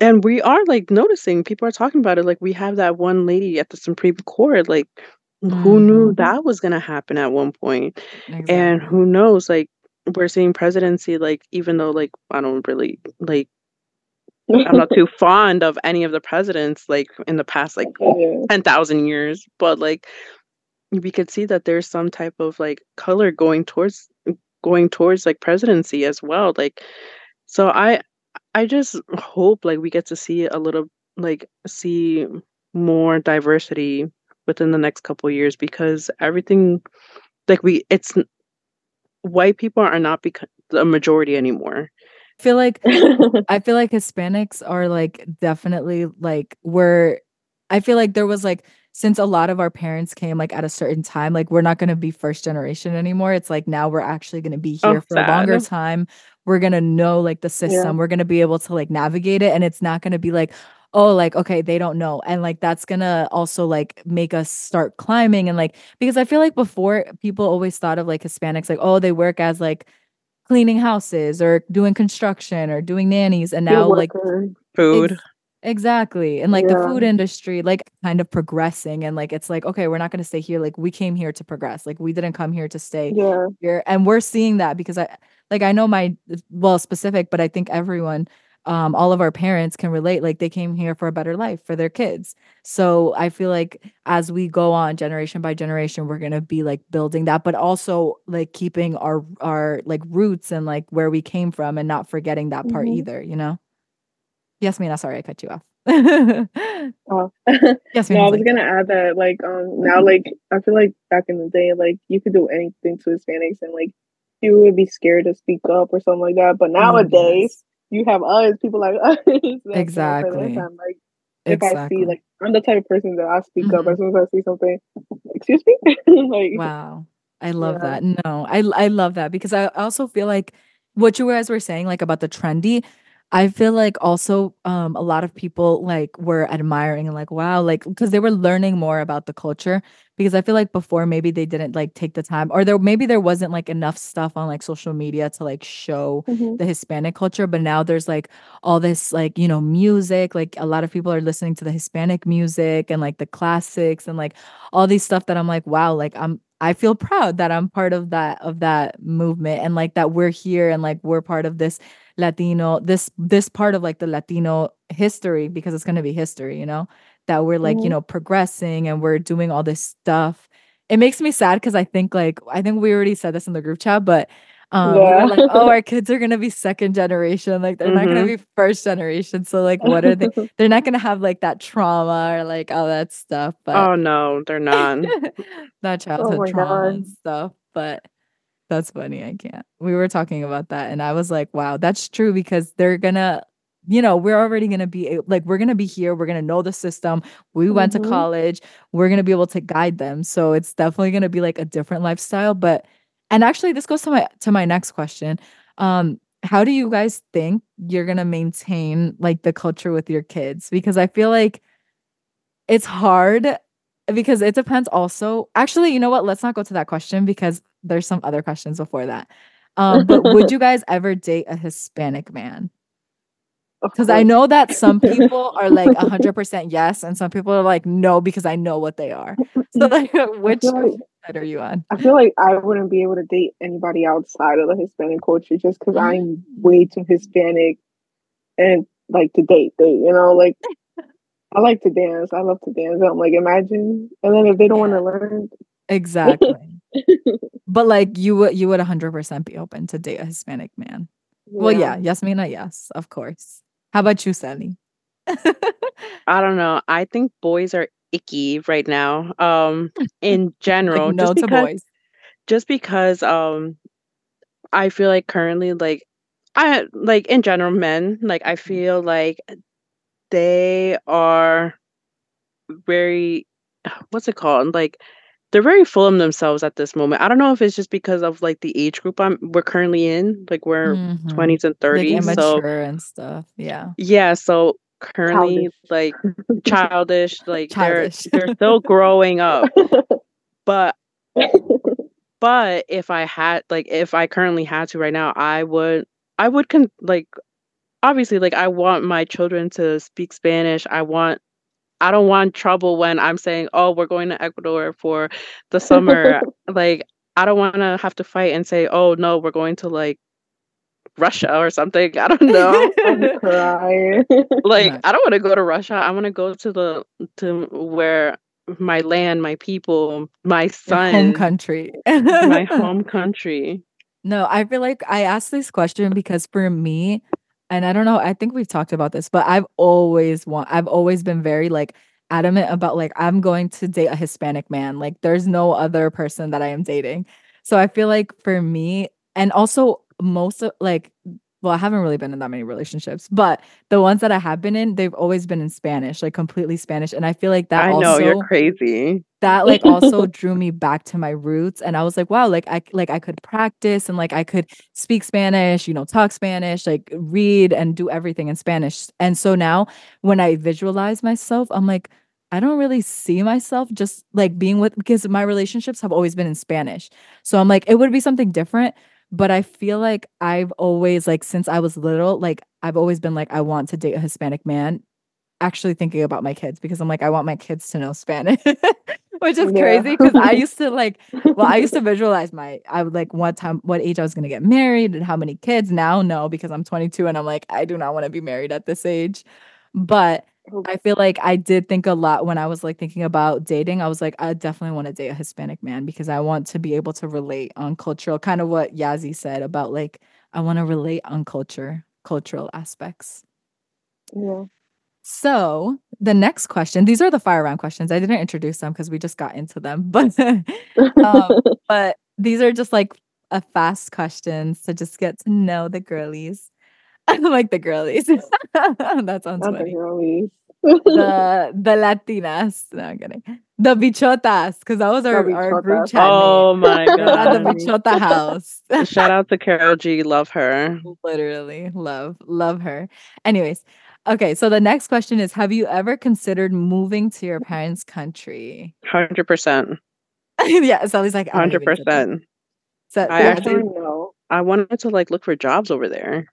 [SPEAKER 3] and we are like noticing people are talking about it like we have that one lady at the supreme court like who knew
[SPEAKER 1] Mhm.
[SPEAKER 3] that was going to happen at one point and
[SPEAKER 1] Exactly.
[SPEAKER 3] who knows like we're seeing presidency like even though like i don't really like i'm not too fond of any of the presidents like in the past like
[SPEAKER 2] yeah.
[SPEAKER 3] 10,000 years but like we could see that there's some type of like color going towards going towards like presidency as well like so i I just hope like we get to see a little like see more diversity within the next couple years because everything like we it's white people are not become the majority anymore.
[SPEAKER 1] I feel like I feel like Hispanics are like definitely like we're I feel like there was like since a lot of our parents came like at a certain time, like we're not gonna be first generation anymore. It's like now we're actually gonna be oh, here
[SPEAKER 3] Oh,
[SPEAKER 1] for a longer time. We're gonna know like the
[SPEAKER 2] yeah.
[SPEAKER 1] system. We're gonna be able to like navigate it, and it's not gonna be like, oh, like okay, they don't know, and like that's gonna also like make us start climbing and like because I feel like before people always thought of like Hispanics like oh they work as like cleaning houses or doing construction or doing nannies, and now like.
[SPEAKER 3] Food.
[SPEAKER 1] Ex- exactly. And like the food industry, like kind of progressing. And like it's like, okay, we're not going to stay here. Like we came here to progress. Like we didn't come here to stay
[SPEAKER 2] Yeah.
[SPEAKER 1] here. And we're seeing that because I, like, I know my, well, specific, but I think everyone, um, all of our parents can relate. Like they came here for a better life for their kids. So I feel like as we go on generation by generation, we're going to be like building that, but also like keeping our, our like roots and like where we came from and not forgetting that part
[SPEAKER 2] Mhm.
[SPEAKER 1] either, you know? Yes, Mina, sorry I cut you off.
[SPEAKER 2] Oh.
[SPEAKER 1] yes,
[SPEAKER 2] No, I was
[SPEAKER 1] like,
[SPEAKER 2] gonna add that like um now like I feel like back in the day like you could do anything to Hispanics and like you would be scared to speak up or something like that. But
[SPEAKER 1] oh,
[SPEAKER 2] nowadays you have us, people like us that stand for
[SPEAKER 1] exactly.
[SPEAKER 2] like if I see like I'm the type of person that I speak up
[SPEAKER 1] Mhm.
[SPEAKER 2] as soon as I see something, excuse me? like
[SPEAKER 1] Wow. I love
[SPEAKER 2] yeah.
[SPEAKER 1] that. No, I I love that because I also feel like what you guys were saying like about the trendy, I feel like also um a lot of people like were admiring and like wow, like because they were learning more about the culture because I feel like before maybe they didn't like take the time or there maybe there wasn't like enough stuff on like social media to like show
[SPEAKER 2] Mhm.
[SPEAKER 1] the Hispanic culture, but now there's like all this like, you know, music, like a lot of people are listening to the Hispanic music and like the classics and like all these stuff that I'm like, wow, like I'm I feel proud that I'm part of that of that movement and like that we're here and like we're part of this Latino this this part of like the Latino history because it's going to be history, you know, that we're like, you
[SPEAKER 2] Mhm.
[SPEAKER 1] know, progressing and we're doing all this stuff. It makes me sad cuz I think like I think we already said this in the group chat, but um we
[SPEAKER 2] Yeah.
[SPEAKER 1] were like, oh, our kids are going to be second generation, like they're not going
[SPEAKER 3] Mm-hmm.
[SPEAKER 1] to be first generation. So like what are they they're not going to have like that trauma or like all that stuff, but
[SPEAKER 3] Oh no, they're not.
[SPEAKER 1] that
[SPEAKER 2] oh
[SPEAKER 1] childhood
[SPEAKER 2] my
[SPEAKER 1] trauma and stuff. But that's funny. I can't. We were talking about that, and I was like, wow, that's true because they're gonna, you know, we're already gonna be like, we're gonna be here. We're gonna know the system. We went to
[SPEAKER 2] Mhm.
[SPEAKER 1] college. We're gonna be able to guide them. So it's definitely gonna be like a different lifestyle. But, and actually, this goes to my to my next question. Um, how do you guys think you're gonna maintain like the culture with your kids? Because I feel like it's hard because it depends also. Actually, you know what? Let's not go to that question because there's some other questions before that. Um, but would you guys ever date a Hispanic man? Because I know that some people are like 100% yes, and some people are like no because I know what they are. So, like, which
[SPEAKER 2] like
[SPEAKER 1] side are you on?
[SPEAKER 2] I feel like I wouldn't be able to date anybody outside of the Hispanic culture just because mm-hmm. I'm way too Hispanic and like to date, date, you know, like I like to dance. I love to dance. I'm like, imagine. And then if they don't want to learn,
[SPEAKER 1] Exactly. But like you would you would 100% be open to date a Hispanic man. Well, yeah, yes, Mina, yes, of course. How about you, Sally?
[SPEAKER 3] I don't know. I think boys are icky right now. Um, in
[SPEAKER 1] like
[SPEAKER 3] general,
[SPEAKER 1] no
[SPEAKER 3] just
[SPEAKER 1] to
[SPEAKER 3] because
[SPEAKER 1] boys.
[SPEAKER 3] just because um I feel like currently like I like in general men, like I feel like they are very what's it called? Like they're very full of themselves at this moment. I don't know if it's just because of like the age group I'm we're currently in, like we're
[SPEAKER 1] Mhm.
[SPEAKER 3] 20s and
[SPEAKER 1] Like
[SPEAKER 3] 30s. So
[SPEAKER 1] immature and stuff. Yeah.
[SPEAKER 3] yeah, so currently
[SPEAKER 2] childish.
[SPEAKER 3] like childish, like they're they're still growing up. But but if I had like if I currently had to right now, I would I would con like obviously like I want my children to speak Spanish. I want I don't want trouble when I'm saying, "Oh, we're going to Ecuador for the summer." Like I don't want to have to fight and say, "Oh, no, we're going to like Russia or something." I don't know.
[SPEAKER 2] I'm crying.
[SPEAKER 3] Like I don't want to go to Russia. I want to go to the to where my land, my people, my son,
[SPEAKER 1] Your home
[SPEAKER 3] son,
[SPEAKER 1] country.
[SPEAKER 3] my home country.
[SPEAKER 1] No, I feel like I asked this question because for me, and I don't know, I think we've talked about this, but I've always want I've always been very like adamant about like I'm going to date a Hispanic man. Like there's no other person that I am dating. So I feel like for me, and also most of like well, I haven't really been in that many relationships, but the ones that I have been in, they've always been in Spanish, like completely Spanish. And I feel like that
[SPEAKER 3] I
[SPEAKER 1] also
[SPEAKER 3] know you're crazy.
[SPEAKER 1] that like also drew me back to my roots and i was like wow like i like i could practice and like i could speak spanish you know talk spanish like read and do everything in spanish and so now when i visualize myself i'm like i don't really see myself just like being with because my relationships have always been in spanish so i'm like it would be something different but i feel like i've always like since i was little like i've always been like i want to date a hispanic man actually thinking about my kids because I'm like, I want my kids to know Spanish, which is
[SPEAKER 2] Yeah.
[SPEAKER 1] crazy because I used to like, well, I used to visualize my, I would like what time, what age I was going to get married and how many kids. Now, no, because I'm 22 and I'm like, I do not want to be married at this age. But I feel like I did think a lot when I was like thinking about dating. I was like, I definitely want to date a Hispanic man because I want to be able to relate on cultural, kind of what Yazi said about like, I want to relate on culture, cultural aspects.
[SPEAKER 2] Yeah.
[SPEAKER 1] So the next question, these are the fire round questions. I didn't introduce them because we just got into them, but um, but these are just like a fast questions to just get to know the girlies. I like the girlies. that sounds
[SPEAKER 2] Not the
[SPEAKER 1] funny.
[SPEAKER 2] girlies.
[SPEAKER 1] The the Latinas. No, I'm kidding. The bichotas, because that was our, our group
[SPEAKER 2] bichotas.
[SPEAKER 1] chat. name.
[SPEAKER 3] Oh my
[SPEAKER 1] We're the
[SPEAKER 3] god.
[SPEAKER 1] bichota house.
[SPEAKER 3] Shout out to Karol G. Love her.
[SPEAKER 1] Literally love, love her. Anyways, okay. So the next question is Have you ever considered moving to your parents' country?
[SPEAKER 3] Hundred percent.
[SPEAKER 1] yeah, Sally's like, I
[SPEAKER 3] Hundred
[SPEAKER 1] even get that.
[SPEAKER 3] percent.
[SPEAKER 1] So,
[SPEAKER 3] I actually-
[SPEAKER 2] no.
[SPEAKER 3] I wanted to like look for jobs over there.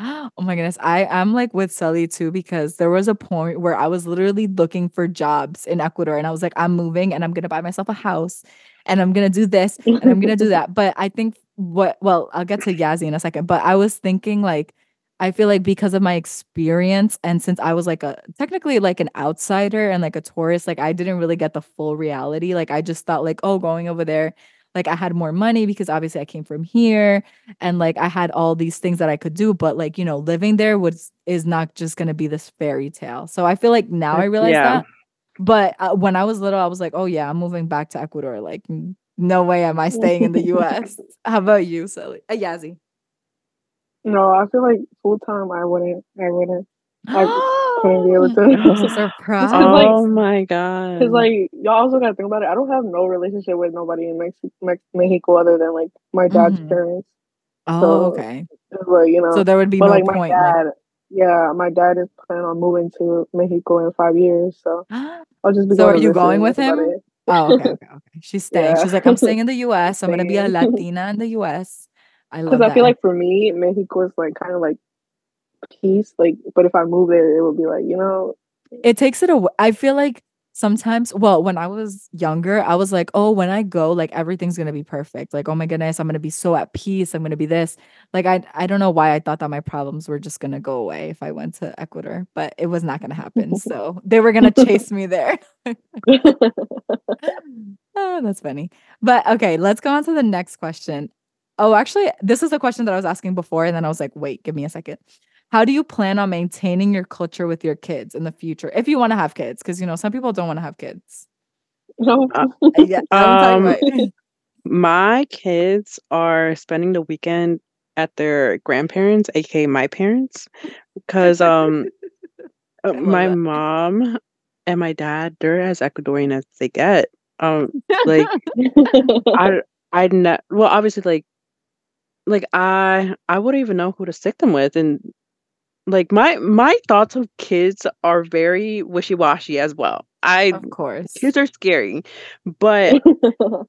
[SPEAKER 1] Oh my goodness. I I'm like with Sully too because there was a point where I was literally looking for jobs in Ecuador and I was like, I'm moving and I'm gonna buy myself a house and I'm gonna do this and I'm gonna do that. But I think what well, I'll get to Yazzie in a second, but I was thinking like I feel like because of my experience and since I was like a technically like an outsider and like a tourist, like I didn't really get the full reality. Like I just thought like, oh, going over there, like I had more money because obviously I came from here and like I had all these things that I could do, but like, you know, living there was is not just going to be this fairy tale. So I feel like now I realize
[SPEAKER 3] Yeah.
[SPEAKER 1] that. But uh, when I was little, I was like, "Oh yeah, I'm moving back to Ecuador. Like no way am I staying in the US." How about you, Sally? Uh, Yazzie.
[SPEAKER 2] No, I feel like full time I wouldn't. I wouldn't. I couldn't be able to.
[SPEAKER 1] I'm so surprised.
[SPEAKER 2] Cause, like-
[SPEAKER 3] oh my god.
[SPEAKER 2] Cause like y'all also gotta think about it. I don't have no relationship with nobody in Mexico, Mex- Mexico other than like my dad's
[SPEAKER 1] Mhm.
[SPEAKER 2] parents.
[SPEAKER 1] oh,
[SPEAKER 2] so-
[SPEAKER 1] okay.
[SPEAKER 2] It's like you know.
[SPEAKER 1] So there would be
[SPEAKER 2] but
[SPEAKER 1] no
[SPEAKER 2] like my
[SPEAKER 1] point. like-
[SPEAKER 2] dad, yeah, my dad is planning on moving to Mexico in five years. So I'll just be.
[SPEAKER 1] So
[SPEAKER 2] going
[SPEAKER 1] are you going with him? oh, okay, okay, okay. She's staying.
[SPEAKER 2] Yeah.
[SPEAKER 1] She's like, I'm staying in the US. I'm gonna be a Latina in the US. I love
[SPEAKER 2] Because. I feel like for me, Mexico is like kind of like peace. Like, but if I move there, it would be like you know,
[SPEAKER 1] it takes it away. I feel like sometimes, well, when I was younger, I was like, oh, when I go, like everything's gonna be perfect. Like, oh my goodness, I'm gonna be so at peace. I'm gonna be this. Like, I I don't know why I thought that my problems were just gonna go away if I went to Ecuador, but it was not gonna happen. So they were gonna chase me there. oh, that's funny. But okay, let's go on to the next question. Oh, actually, this is a question that I was asking before, and then I was like, wait, give me a second. How do you plan on maintaining your culture with your kids in the future if you want to have kids? Because you know, some people don't want to have kids.
[SPEAKER 2] no.
[SPEAKER 3] Uh,
[SPEAKER 1] Yeah,
[SPEAKER 3] Um, my kids are spending the weekend at their grandparents, aka my parents, because um my
[SPEAKER 1] that.
[SPEAKER 3] mom and my dad they're as Ecuadorian as they get. Um, like I I ne- well obviously like like I I wouldn't even know who to stick them with and like my my thoughts of kids are very wishy-washy as well. I
[SPEAKER 1] of course.
[SPEAKER 3] kids are scary, but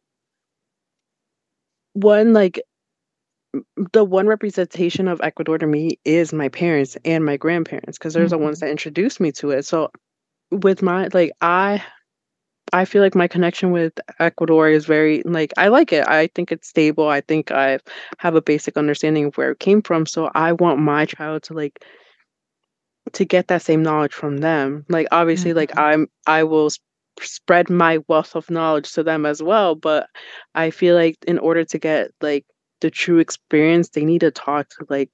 [SPEAKER 3] one like the one representation of Ecuador to me is my parents and my grandparents because they're the ones mm-hmm. that introduced me to it. So with my like I I feel like my connection with Ecuador is very like I like it. I think it's stable. I think I have a basic understanding of where it came from. So I want my child to like to get that same knowledge from them. Like obviously like
[SPEAKER 1] Mhm.
[SPEAKER 3] I'm I will spread my wealth of knowledge to them as well, but I feel like in order to get like the true experience, they need to talk to like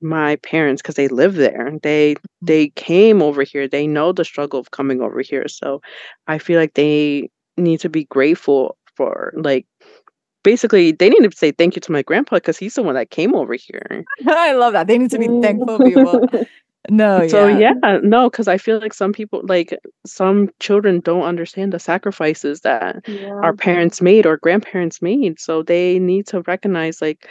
[SPEAKER 3] my parents because they live there. They they came over here. They know the struggle of coming over here. So I feel like they need to be grateful for like basically they need to say thank you to my grandpa because he's the one that came over here.
[SPEAKER 1] I love that. They need to be thankful people. No,
[SPEAKER 3] So
[SPEAKER 1] yeah.
[SPEAKER 3] yeah, no, because I feel like some people like some children don't understand the sacrifices that
[SPEAKER 2] Yeah.
[SPEAKER 3] our parents made or grandparents made. So they need to recognize like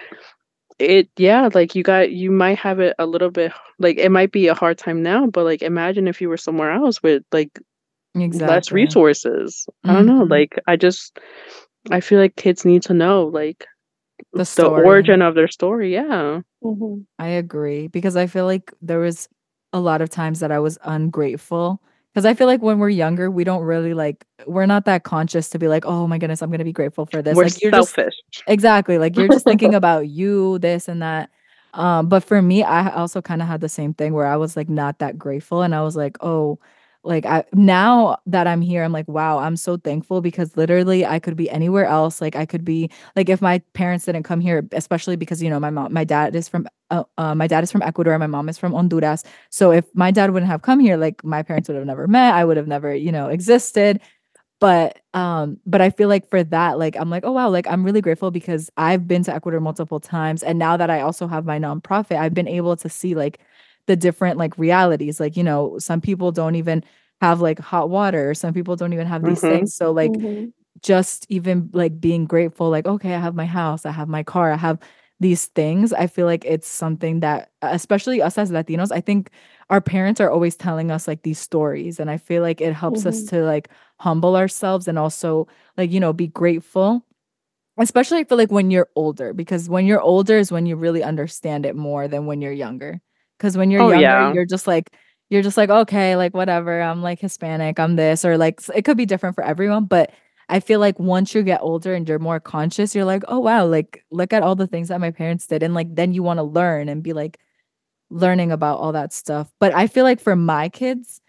[SPEAKER 3] it yeah, like you got you might have it a little bit like it might be a hard time now, but like imagine if you were somewhere else with like less
[SPEAKER 1] Exactly.
[SPEAKER 3] resources. I don't know.
[SPEAKER 1] Mhm.
[SPEAKER 3] Like I just I feel like kids need to know like
[SPEAKER 1] The
[SPEAKER 3] the origin of their story. Yeah.
[SPEAKER 2] Mhm.
[SPEAKER 1] I agree because I feel like there was a lot of times that I was ungrateful because I feel like when we're younger, we don't really like we're not that conscious to be like, oh my goodness, I'm gonna be grateful for this.
[SPEAKER 3] We're
[SPEAKER 1] like you're just
[SPEAKER 3] selfish.
[SPEAKER 1] exactly like you're just thinking about you, this and that. Um, but for me, I also kind of had the same thing where I was like not that grateful, and I was like, oh, like I now that I'm here, I'm like, wow, I'm so thankful because literally I could be anywhere else. Like I could be like if my parents didn't come here, especially because you know my mom, my dad is from uh, uh, my dad is from Ecuador, my mom is from Honduras. So if my dad wouldn't have come here, like my parents would have never met. I would have never, you know, existed. But um, but I feel like for that, like I'm like, oh wow, like I'm really grateful because I've been to Ecuador multiple times. And now that I also have my nonprofit, I've been able to see like the different like realities. Like, you know, some people don't even have like hot water, some people don't even have these
[SPEAKER 3] Mhm.
[SPEAKER 1] things. So like
[SPEAKER 2] Mhm.
[SPEAKER 1] just even like being grateful like okay i have my house i have my car i have these things i feel like it's something that especially us as latinos i think our parents are always telling us like these stories and i feel like it helps us
[SPEAKER 2] Mhm.
[SPEAKER 1] to like humble ourselves and also like you know be grateful especially i feel like when you're older because when you're older is when you really understand it more than when you're younger because when you're
[SPEAKER 3] Oh,
[SPEAKER 1] younger
[SPEAKER 3] yeah.
[SPEAKER 1] you're just like you're just like okay like whatever i'm like hispanic i'm this or like it could be different for everyone but i feel like once you get older and you're more conscious you're like oh wow like look at all the things that my parents did and like then you want to learn and be like learning about all that stuff but i feel like for my kids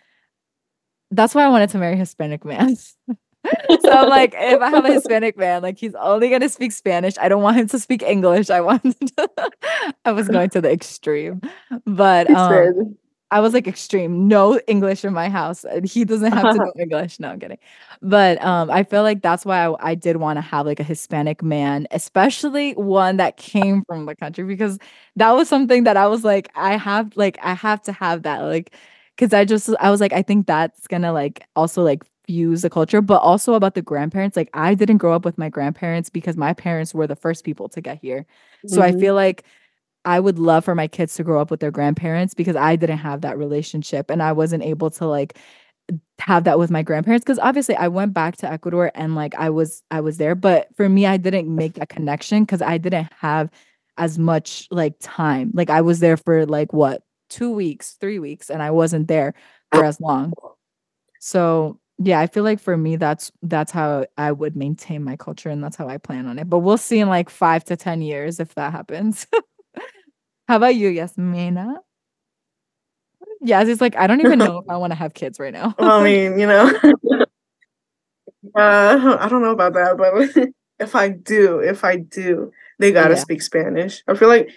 [SPEAKER 1] that's why i wanted to marry hispanic man so I'm like, if I have a Hispanic man, like he's only gonna speak Spanish. I don't want him to speak English. I want I was going to the extreme. But um I was like extreme. No English in my house. He doesn't have to know English. No, I'm kidding. But um I feel like that's why I, I did want to have like a Hispanic man, especially one that came from the country, because that was something that I was like, I have like I have to have that. Like because I just I was like, I think that's gonna like also like fuse the culture, but also about the grandparents. Like I didn't grow up with my grandparents because my parents were the first people to get here. So I
[SPEAKER 3] Mhm.
[SPEAKER 1] feel like I would love for my kids to grow up with their grandparents because I didn't have that relationship and I wasn't able to like have that with my grandparents because obviously I went back to Ecuador and like I was I was there but for me I didn't make that connection cuz I didn't have as much like time like I was there for like what 2 weeks 3 weeks and I wasn't there for as long so yeah I feel like for me that's that's how I would maintain my culture and that's how I plan on it but we'll see in like 5 to 10 years if that happens how about you Yasmina Yes, it's like I don't even know if I want to have kids right now.
[SPEAKER 4] Well, I mean, you know, uh, I don't know about that, but if I do, if I do, they gotta
[SPEAKER 1] Yeah.
[SPEAKER 4] speak Spanish. I feel like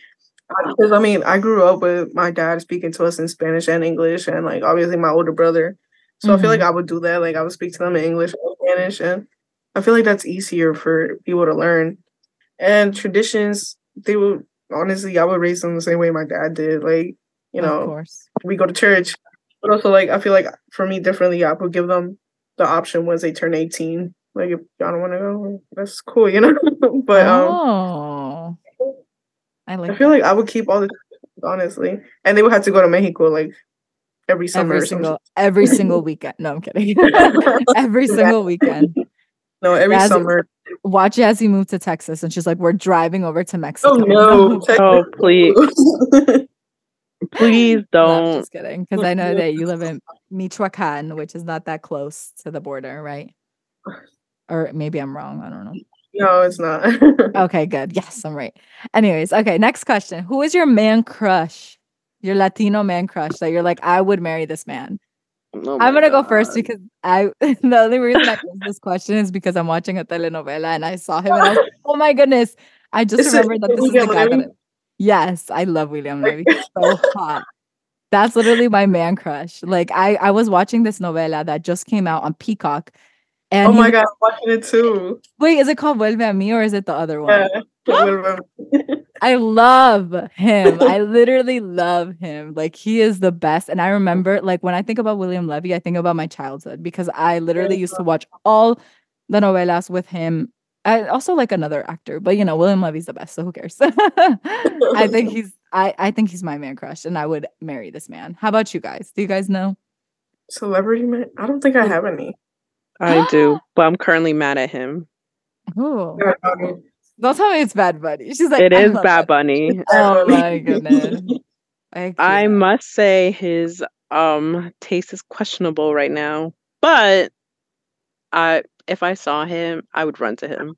[SPEAKER 4] because I mean, I grew up with my dad speaking to us in Spanish and English, and like obviously my older brother. So I feel like I would do that. Like I would speak to them in English or Spanish, and I feel like that's easier for people to learn. And traditions, they would honestly, I would raise them the same way my dad did. Like you know, we go to church. But also like I feel like for me differently, I would give them the option once they turn 18. Like if y'all don't want to go, that's cool, you know? but um
[SPEAKER 1] oh, I like
[SPEAKER 4] I feel
[SPEAKER 1] that.
[SPEAKER 4] like I would keep all the honestly. And they would have to go to Mexico like every summer
[SPEAKER 1] every single every single weekend. No, I'm kidding. every single weekend.
[SPEAKER 4] No, every
[SPEAKER 1] As-
[SPEAKER 4] summer.
[SPEAKER 1] Watch as he moved to Texas, and she's like, "We're driving over to Mexico."
[SPEAKER 4] Oh no.
[SPEAKER 3] Oh, please. Please
[SPEAKER 1] No, I'm
[SPEAKER 3] don't.
[SPEAKER 1] just kidding, because I know that you live in Michoacan, which is not that close to the border, right? Or maybe I'm wrong. I don't know.
[SPEAKER 4] no, it's not.
[SPEAKER 1] Okay, good. Yes, I'm right. Anyways, okay, next question. Who is your man crush? Your Latino man crush that you're like, I would marry this man.
[SPEAKER 3] Oh
[SPEAKER 1] I'm gonna go first because I the only reason I asked this question is because I'm watching a telenovela and I saw him and I was like, oh my goodness. I just
[SPEAKER 4] Is it
[SPEAKER 1] remembered that this is the
[SPEAKER 4] Miguel
[SPEAKER 1] guy that
[SPEAKER 4] Levy?
[SPEAKER 1] Yes, I love William Levy. He's so hot. That's literally my man crush. Like I, I was watching this novela that just came out on Peacock. And
[SPEAKER 4] oh my
[SPEAKER 1] was-
[SPEAKER 4] god, I'm watching it too.
[SPEAKER 1] wait, is it called Vuelve a mí or is it the other one?
[SPEAKER 4] Yeah.
[SPEAKER 1] I love him. I literally love him. Like he is the best. And I remember like when I think about William Levy, I think about my childhood because I literally used to watch all the novelas with him. I also like another actor, but you know, William Levy's the best, so who cares? I think he's I, I think he's my man crush and I would marry this man. How about you guys? Do you guys know?
[SPEAKER 4] Celebrity man? I don't think I have any.
[SPEAKER 3] I do, but I'm currently mad at him.
[SPEAKER 1] Oh,
[SPEAKER 4] Yeah, I mean,
[SPEAKER 1] don't tell me it's Bad Bunny. She's like,
[SPEAKER 3] It
[SPEAKER 1] I
[SPEAKER 3] is Bad Bunny.
[SPEAKER 1] Oh my goodness. I,
[SPEAKER 3] I must say his um taste is questionable right now, but I if I saw him, I would run to him.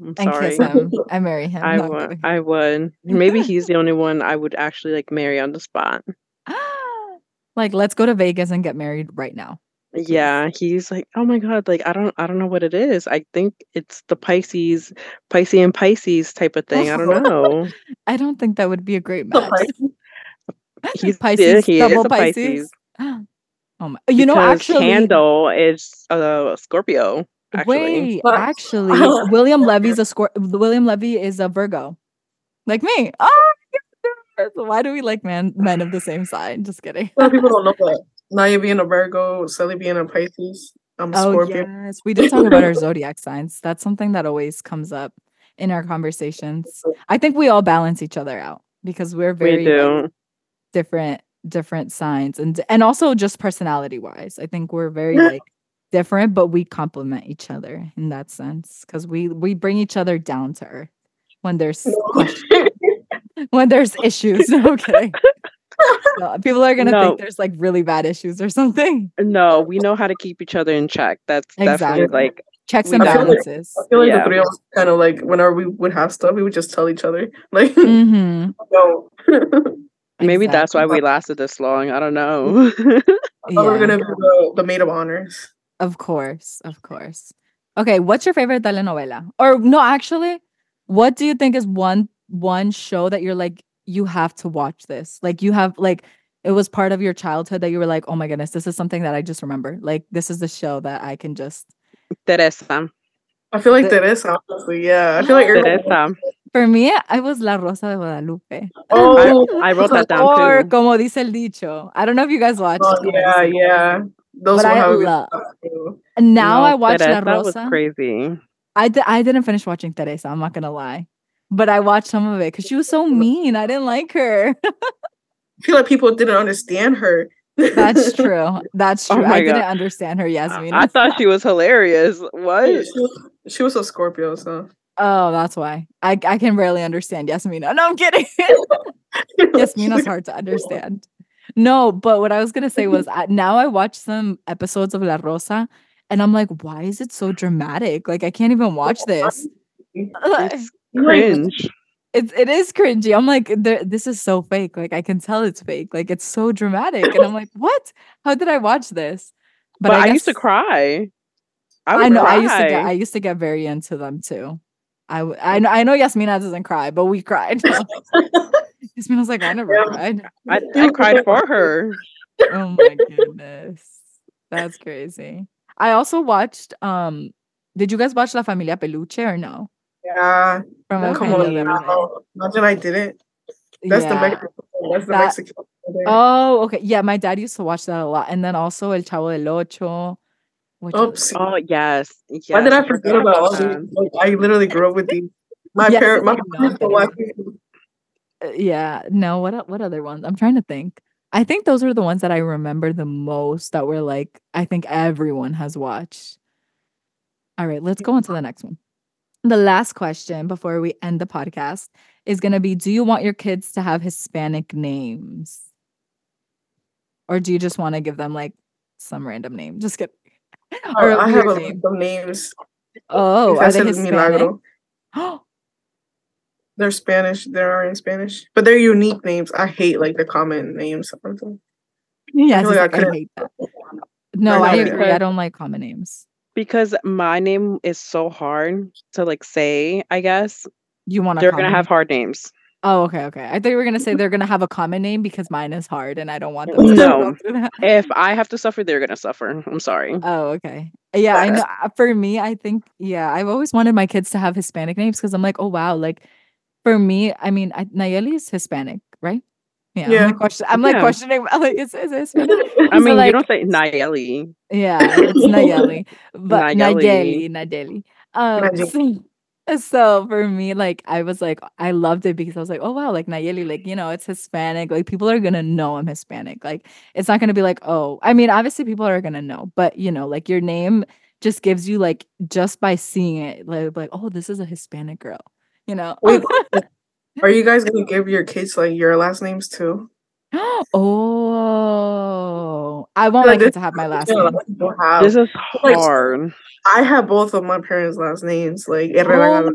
[SPEAKER 3] I'm
[SPEAKER 1] and
[SPEAKER 3] sorry.
[SPEAKER 1] kiss him. I marry him.
[SPEAKER 3] I
[SPEAKER 1] No, I'm
[SPEAKER 3] would.
[SPEAKER 1] kidding.
[SPEAKER 3] I would. Maybe he's the only one I would actually like marry on the spot.
[SPEAKER 1] like, let's go to Vegas and get married right now.
[SPEAKER 3] Yeah, he's like, oh my god, like I don't, I don't know what it is. I think it's the Pisces, Pisces and Pisces type of thing. I don't know.
[SPEAKER 1] I don't think that would be a great match.
[SPEAKER 4] Pisces.
[SPEAKER 3] He's
[SPEAKER 1] Pisces,
[SPEAKER 3] he is
[SPEAKER 1] double
[SPEAKER 3] a
[SPEAKER 1] Pisces.
[SPEAKER 3] Pisces.
[SPEAKER 1] Oh my! You know, actually,
[SPEAKER 3] Candle is a Scorpio. Actually,
[SPEAKER 1] wait, actually, William Levy's a Scor- William Levy is a Virgo, like me. Oh, why do we like men men of the same sign? Just kidding.
[SPEAKER 4] People don't know that. Naya being a Virgo, Sally being a Pisces. I'm a
[SPEAKER 1] Oh
[SPEAKER 4] Scorpio.
[SPEAKER 1] yes, we did talk about our zodiac signs. That's something that always comes up in our conversations. I think we all balance each other out because we're very
[SPEAKER 3] we
[SPEAKER 1] like, different different signs and and also just personality wise. I think we're very like different, but we complement each other in that sense because we we bring each other down to earth when there's when there's issues. No kidding. No, people are gonna
[SPEAKER 3] No.
[SPEAKER 1] think there's like really bad issues or something.
[SPEAKER 3] No, we know how to keep each other in check. That's definitely
[SPEAKER 1] Exactly.
[SPEAKER 3] like
[SPEAKER 1] Checks
[SPEAKER 3] We
[SPEAKER 1] and
[SPEAKER 4] I feel like-
[SPEAKER 1] balances.
[SPEAKER 4] I feel like
[SPEAKER 3] Yeah.
[SPEAKER 4] the three of us kind of like whenever we would have stuff, we would just tell each other like,
[SPEAKER 1] hmm
[SPEAKER 4] no.
[SPEAKER 3] maybe that's why we lasted this long. I don't know.
[SPEAKER 4] Oh, we're gonna be the, the maid of honors.
[SPEAKER 1] Of course, of course. Okay, what's your favorite telenovela? Or no, actually, what do you think is one one show that you're like you have to watch this? Like you have like it was part of your childhood that you were like, "Oh my goodness, this is something that I just remember." Like this is the show that I can just
[SPEAKER 3] Teresa.
[SPEAKER 4] I feel like
[SPEAKER 1] The-
[SPEAKER 4] that is honestly, yeah. I feel like you're
[SPEAKER 3] Teresa.
[SPEAKER 1] For me, I was La Rosa de Guadalupe.
[SPEAKER 4] Oh,
[SPEAKER 3] I wrote that down
[SPEAKER 1] Or
[SPEAKER 3] too.
[SPEAKER 1] como dice el dicho. I don't know if you guys watched.
[SPEAKER 4] oh, yeah, yeah. Those
[SPEAKER 1] But
[SPEAKER 4] will
[SPEAKER 1] I
[SPEAKER 4] have
[SPEAKER 1] love-
[SPEAKER 4] too.
[SPEAKER 1] Now
[SPEAKER 3] No,
[SPEAKER 1] I watch La
[SPEAKER 3] Teresa was crazy.
[SPEAKER 1] I I didn't finish watching Teresa. I'm not gonna lie, but I watched some of it because she was so mean. I didn't like her.
[SPEAKER 4] I feel like people didn't understand her.
[SPEAKER 1] That's true. That's
[SPEAKER 3] Oh
[SPEAKER 1] true. I
[SPEAKER 3] my
[SPEAKER 1] didn't understand her, Yasmin.
[SPEAKER 3] I thought she was hilarious. What?
[SPEAKER 4] she, was, she was a Scorpio, so
[SPEAKER 1] Oh, that's why. I I can barely understand Yasmina. No, I'm kidding. Yasmina's hard to understand. No, but what I was gonna say was I, now I watch some episodes of La Rosa, and I'm like, why is it so dramatic? Like I can't even watch this.
[SPEAKER 3] It's cringe.
[SPEAKER 1] It's it is cringy. I'm like, this is so fake. Like I can tell it's fake. Like it's so dramatic, and I'm like, what? How did I watch this?
[SPEAKER 3] But, I, used to
[SPEAKER 1] cry.
[SPEAKER 3] I I, would
[SPEAKER 1] I know. I used to get. I used to get very into them too. I w- I know. I know. Yasmina doesn't cry, but we cried. Yasmina's like, I never
[SPEAKER 4] Yeah.
[SPEAKER 1] cried.
[SPEAKER 3] I, I cried for her.
[SPEAKER 1] Oh my goodness, that's crazy. I also watched. Um, did you guys watch La Familia Peluche or no?
[SPEAKER 4] Yeah.
[SPEAKER 1] From
[SPEAKER 3] No.
[SPEAKER 4] Come
[SPEAKER 1] Genio
[SPEAKER 4] on,
[SPEAKER 1] de
[SPEAKER 4] now. Imagine I didn't. That's the Mexican. That's the
[SPEAKER 1] That-
[SPEAKER 4] Mexican.
[SPEAKER 1] Oh, okay. Yeah, my dad used to watch that a lot, and then also El Chavo del Ocho. Which is-
[SPEAKER 4] Oops.
[SPEAKER 3] Oh yes. yes.
[SPEAKER 4] Why did I forget about all these? Like, I literally grew up with these. My
[SPEAKER 1] Yeah,
[SPEAKER 4] parent, my parents were watching.
[SPEAKER 1] Uh, yeah no what what other ones i'm trying to think i think those are the ones that i remember the most that were like i think everyone has watched all right let's go on to the next one the last question before we end the podcast is going to be do you want your kids to have hispanic names or do you just want to give them like some random name just kidding oh,
[SPEAKER 4] Or I have a
[SPEAKER 1] name.
[SPEAKER 4] list names.
[SPEAKER 1] oh are they
[SPEAKER 4] Ese es
[SPEAKER 1] hispanic
[SPEAKER 4] Milagro. They're Spanish. They are in Spanish, but they're unique names. I hate like the common names. sometimes.
[SPEAKER 1] yes
[SPEAKER 4] feel like I
[SPEAKER 1] I, hate that no i
[SPEAKER 4] it.
[SPEAKER 1] agree i don't like common names
[SPEAKER 3] Because my name is so hard to like say, I guess.
[SPEAKER 1] you want
[SPEAKER 3] They're gonna have hard names.
[SPEAKER 1] Oh, okay, okay. I thought you were gonna say they're gonna have a common name because mine is hard and I don't want them to
[SPEAKER 3] No. If I have to suffer, they're gonna suffer. I'm sorry.
[SPEAKER 1] Oh, okay. Yeah, I know. uh, For me, I think yeah, I've always wanted my kids to have Hispanic names because I'm like, oh wow, like for me, I mean, I, Nayeli is Hispanic, right? Yeah, I'm
[SPEAKER 4] Yeah.
[SPEAKER 1] like, question, I'm like
[SPEAKER 3] Yeah.
[SPEAKER 1] questioning, I'm like, is, is Hispanic?
[SPEAKER 3] I
[SPEAKER 1] So,
[SPEAKER 3] mean,
[SPEAKER 1] like-
[SPEAKER 3] you don't say Nayeli.
[SPEAKER 1] Yeah, it's Nayeli, but Nayeli,
[SPEAKER 3] Nayeli.
[SPEAKER 1] Nayeli. Um,
[SPEAKER 4] Nayeli.
[SPEAKER 1] so, so for me, like, I was like, I loved it because I was like, oh wow, like Nayeli, like you know, it's Hispanic. Like people are gonna know I'm Hispanic. Like it's not gonna be like, oh, I mean, obviously people are gonna know, but you know, like your name just gives you like just by seeing it, like, like oh, this is a Hispanic girl. You know.
[SPEAKER 4] Wait, Are you guys gonna give your kids like your last names too?
[SPEAKER 1] oh, I want
[SPEAKER 4] Like,
[SPEAKER 1] my kids to have my last name.
[SPEAKER 4] have-
[SPEAKER 3] This is
[SPEAKER 4] like-
[SPEAKER 3] hard.
[SPEAKER 4] I have both of my parents' last names, like
[SPEAKER 1] Oh,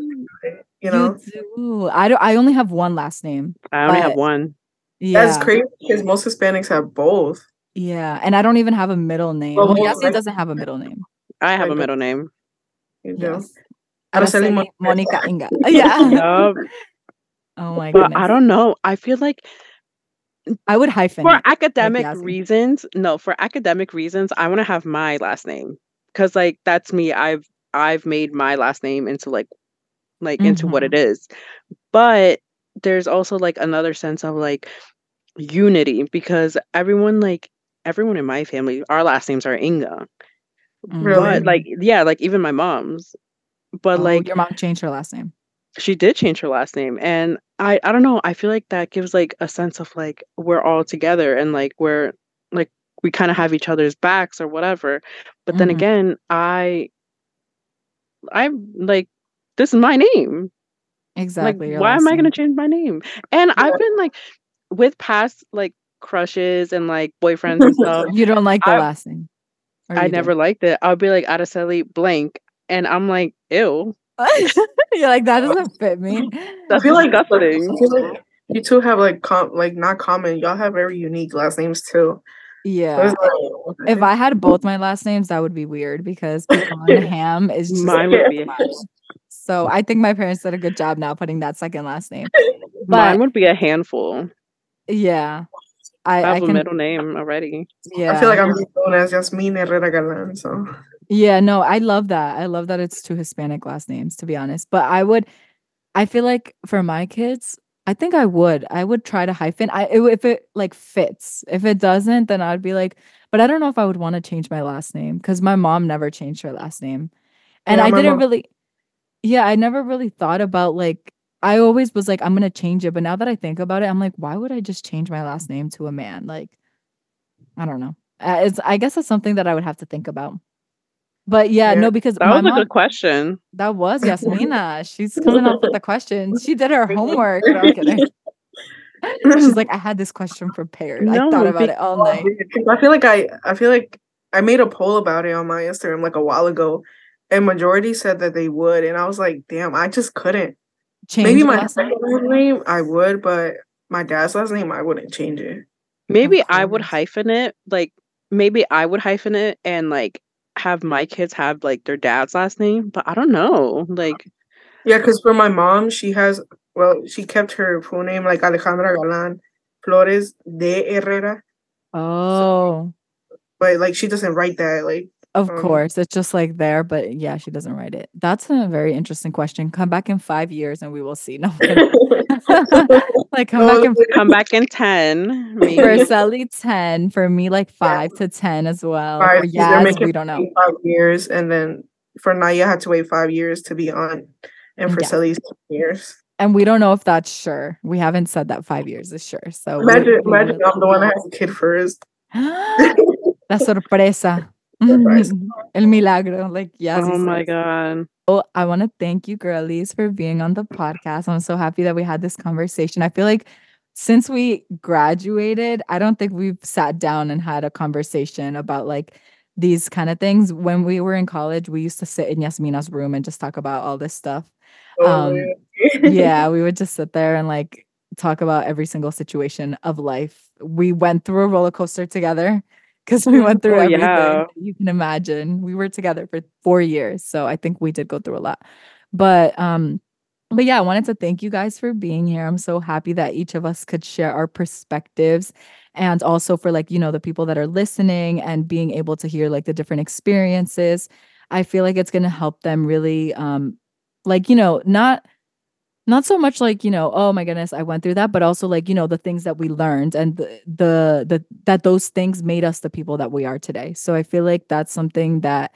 [SPEAKER 4] you know.
[SPEAKER 1] do. I don't. I only have one last name.
[SPEAKER 3] I only have one.
[SPEAKER 1] Yeah,
[SPEAKER 4] That's crazy because most Hispanics have both.
[SPEAKER 1] Yeah, and I don't even have a middle name.
[SPEAKER 4] Well,
[SPEAKER 1] Well,
[SPEAKER 4] well,
[SPEAKER 1] Yasmin
[SPEAKER 4] like-
[SPEAKER 1] doesn't have a middle name.
[SPEAKER 3] I have a middle name.
[SPEAKER 4] You know?
[SPEAKER 1] Yes.
[SPEAKER 4] Araceli
[SPEAKER 1] Araceli Monica Inga. Yeah.
[SPEAKER 3] Yup.
[SPEAKER 1] Oh my goodness.
[SPEAKER 3] I don't know. I feel like
[SPEAKER 1] I would hyphen
[SPEAKER 3] for
[SPEAKER 1] it.
[SPEAKER 3] academic reasons, no, for academic reasons, I want to have my last name because like that's me. I've I've made my last name into like like into what
[SPEAKER 1] Mm-hmm.
[SPEAKER 3] it is. But there's also like another sense of like unity because everyone like everyone in my family, our last names are Inga.
[SPEAKER 4] Really?
[SPEAKER 3] But like yeah, like even my mom's. But
[SPEAKER 1] Oh,
[SPEAKER 3] like
[SPEAKER 1] your mom changed her last name.
[SPEAKER 3] She did change her last name and i i don't know i feel like that gives like a sense of like we're all together and like we're like we kind of have each other's backs or whatever but then
[SPEAKER 1] Mhm.
[SPEAKER 3] again i i'm like this is my name
[SPEAKER 1] Exactly.
[SPEAKER 3] like why am i going to change my name and
[SPEAKER 4] Yeah.
[SPEAKER 3] i've been like with past like crushes and like boyfriends and stuff
[SPEAKER 1] You don't like the
[SPEAKER 3] I-
[SPEAKER 1] last name.
[SPEAKER 3] I never liked it i'll be like araceli blank and i'm like ew
[SPEAKER 1] You're like that doesn't fit me.
[SPEAKER 3] I
[SPEAKER 4] feel like-
[SPEAKER 3] disgusting
[SPEAKER 4] I feel like you two have like com- like not common. Y'all have very unique last names too.
[SPEAKER 1] Yeah.
[SPEAKER 4] it's like,
[SPEAKER 1] If I had both my last names, that would be weird because pecan ham is just
[SPEAKER 3] mine would be
[SPEAKER 1] so I think my parents did a good job now putting that second last name.
[SPEAKER 3] mine would be a handful
[SPEAKER 1] yeah. I,
[SPEAKER 3] I
[SPEAKER 1] I
[SPEAKER 3] have a
[SPEAKER 1] can
[SPEAKER 3] middle name already.
[SPEAKER 1] yeah.
[SPEAKER 4] I feel like I'm just known as Yasmin Herrera Galan. So
[SPEAKER 1] Yeah, no, I love that. I love that it's two Hispanic last names, to be honest. But I would, I feel like for my kids, I think I would. I would try to hyphen. I it- if it like fits. If it doesn't, then I'd be like, but I don't know if I would want to change my last name because my mom never changed her last name, and
[SPEAKER 4] Yeah,
[SPEAKER 1] I didn't
[SPEAKER 4] mom-
[SPEAKER 1] really. Yeah, I never really thought about like. I always was like, I'm gonna change it, but now that I think about it, I'm like, why would I just change my last name to a man? Like, I don't know. Uh, it's. I guess it's something that I would have to think about. But yeah,
[SPEAKER 4] Yeah,
[SPEAKER 1] no, because
[SPEAKER 3] That
[SPEAKER 1] my
[SPEAKER 3] was a good question.
[SPEAKER 1] that was Yasmina. She's coming up with the question. She did her homework. No, I'm kidding. She's like, I had this question prepared. I thought about it all night.
[SPEAKER 4] I feel like I I feel like I made a poll about it on my Instagram like a while ago, and majority said that they would, and I was like, damn, I just couldn't.
[SPEAKER 1] Change
[SPEAKER 4] Maybe my
[SPEAKER 1] last name?
[SPEAKER 4] second name I would, but my dad's last name I wouldn't change it.
[SPEAKER 3] Maybe I would
[SPEAKER 1] course.
[SPEAKER 3] hyphen it. Like maybe I would hyphen it and like have my kids have like their dad's last name, but I don't know. Like
[SPEAKER 4] Yeah, because for my mom, she has well, she kept her full name like Alejandra Galan Flores de Herrera,
[SPEAKER 1] Oh,
[SPEAKER 4] but like she doesn't write that. Like,
[SPEAKER 1] of
[SPEAKER 4] Um,
[SPEAKER 1] course. It's just like there, but yeah, she doesn't write it. That's a very interesting question. Come back in five years and we will see. No, like come back in
[SPEAKER 3] come back in 10. Maybe.
[SPEAKER 1] for Sally 10, for me like five to 10 as well.
[SPEAKER 4] Five,
[SPEAKER 1] Yaz, we don't know.
[SPEAKER 4] five years, and then for Naya had to wait five years to be on, and for
[SPEAKER 1] Yeah.
[SPEAKER 4] Sally's two years.
[SPEAKER 1] And we don't know if that's sure. We haven't said that five years is sure. So
[SPEAKER 4] Imagine,
[SPEAKER 1] we
[SPEAKER 4] imagine
[SPEAKER 1] will-
[SPEAKER 4] I'm the one that has a kid first.
[SPEAKER 1] La sorpresa.
[SPEAKER 4] Surprise.
[SPEAKER 1] El milagro. Like, yes.
[SPEAKER 3] oh my god.
[SPEAKER 1] Well, I want to thank you, girlies, for being on the podcast. I'm so happy that we had this conversation. I feel like since we graduated, I don't think we've sat down and had a conversation about like these kind of things. When we were in college, we used to sit in Yasmina's room and just talk about all this stuff.
[SPEAKER 4] Oh,
[SPEAKER 1] Um, yeah, we would just sit there and like talk about every single situation of life. We went through a roller coaster together because we went through
[SPEAKER 3] Oh,
[SPEAKER 1] everything
[SPEAKER 3] yeah.
[SPEAKER 1] you can imagine. We were together for four years, so I think we did go through a lot. But um, but yeah, I wanted to thank you guys for being here. I'm so happy that each of us could share our perspectives and also for like, you know, the people that are listening and being able to hear like the different experiences. I feel like it's going to help them really um like, you know, not not so much like, you know, oh my goodness, I went through that, but also like, you know, the things that we learned and the the, the that those things made us the people that we are today. So I feel like that's something that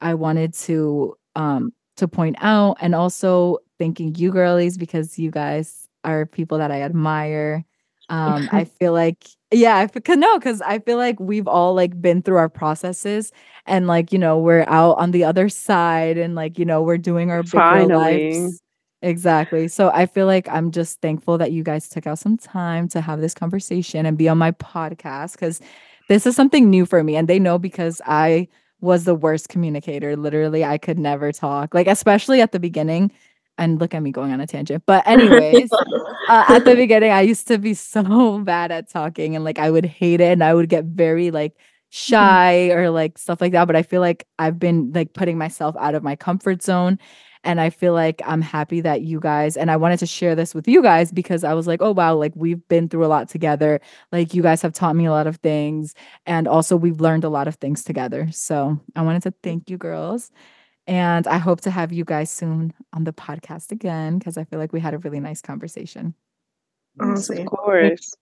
[SPEAKER 1] I wanted to um to point out and also thanking you girlies because you guys are people that I admire. Um, I feel like, yeah, I feel, no, because I feel like we've all like been through our processes and like, you know, we're out on the other side and like, you know, we're doing our big lives. Exactly. So I feel like I'm just thankful that you guys took out some time to have this conversation and be on my podcast because this is something new for me. And they know because I was the worst communicator. Literally, I could never talk, like, especially at the beginning. And look at me going on a tangent. But, anyways, uh, at the beginning, I used to be so bad at talking and like I would hate it. And I would get very like shy or like stuff like that. But I feel like I've been like putting myself out of my comfort zone and I feel like I'm happy that you guys, and I wanted to share this with you guys because I was like, oh, wow, like we've been through a lot together. Like you guys have taught me a lot of things. And also we've learned a lot of things together. So I wanted to thank you, girls. And I hope to have you guys soon on the podcast again because I feel like we had a really nice conversation.
[SPEAKER 3] Of course.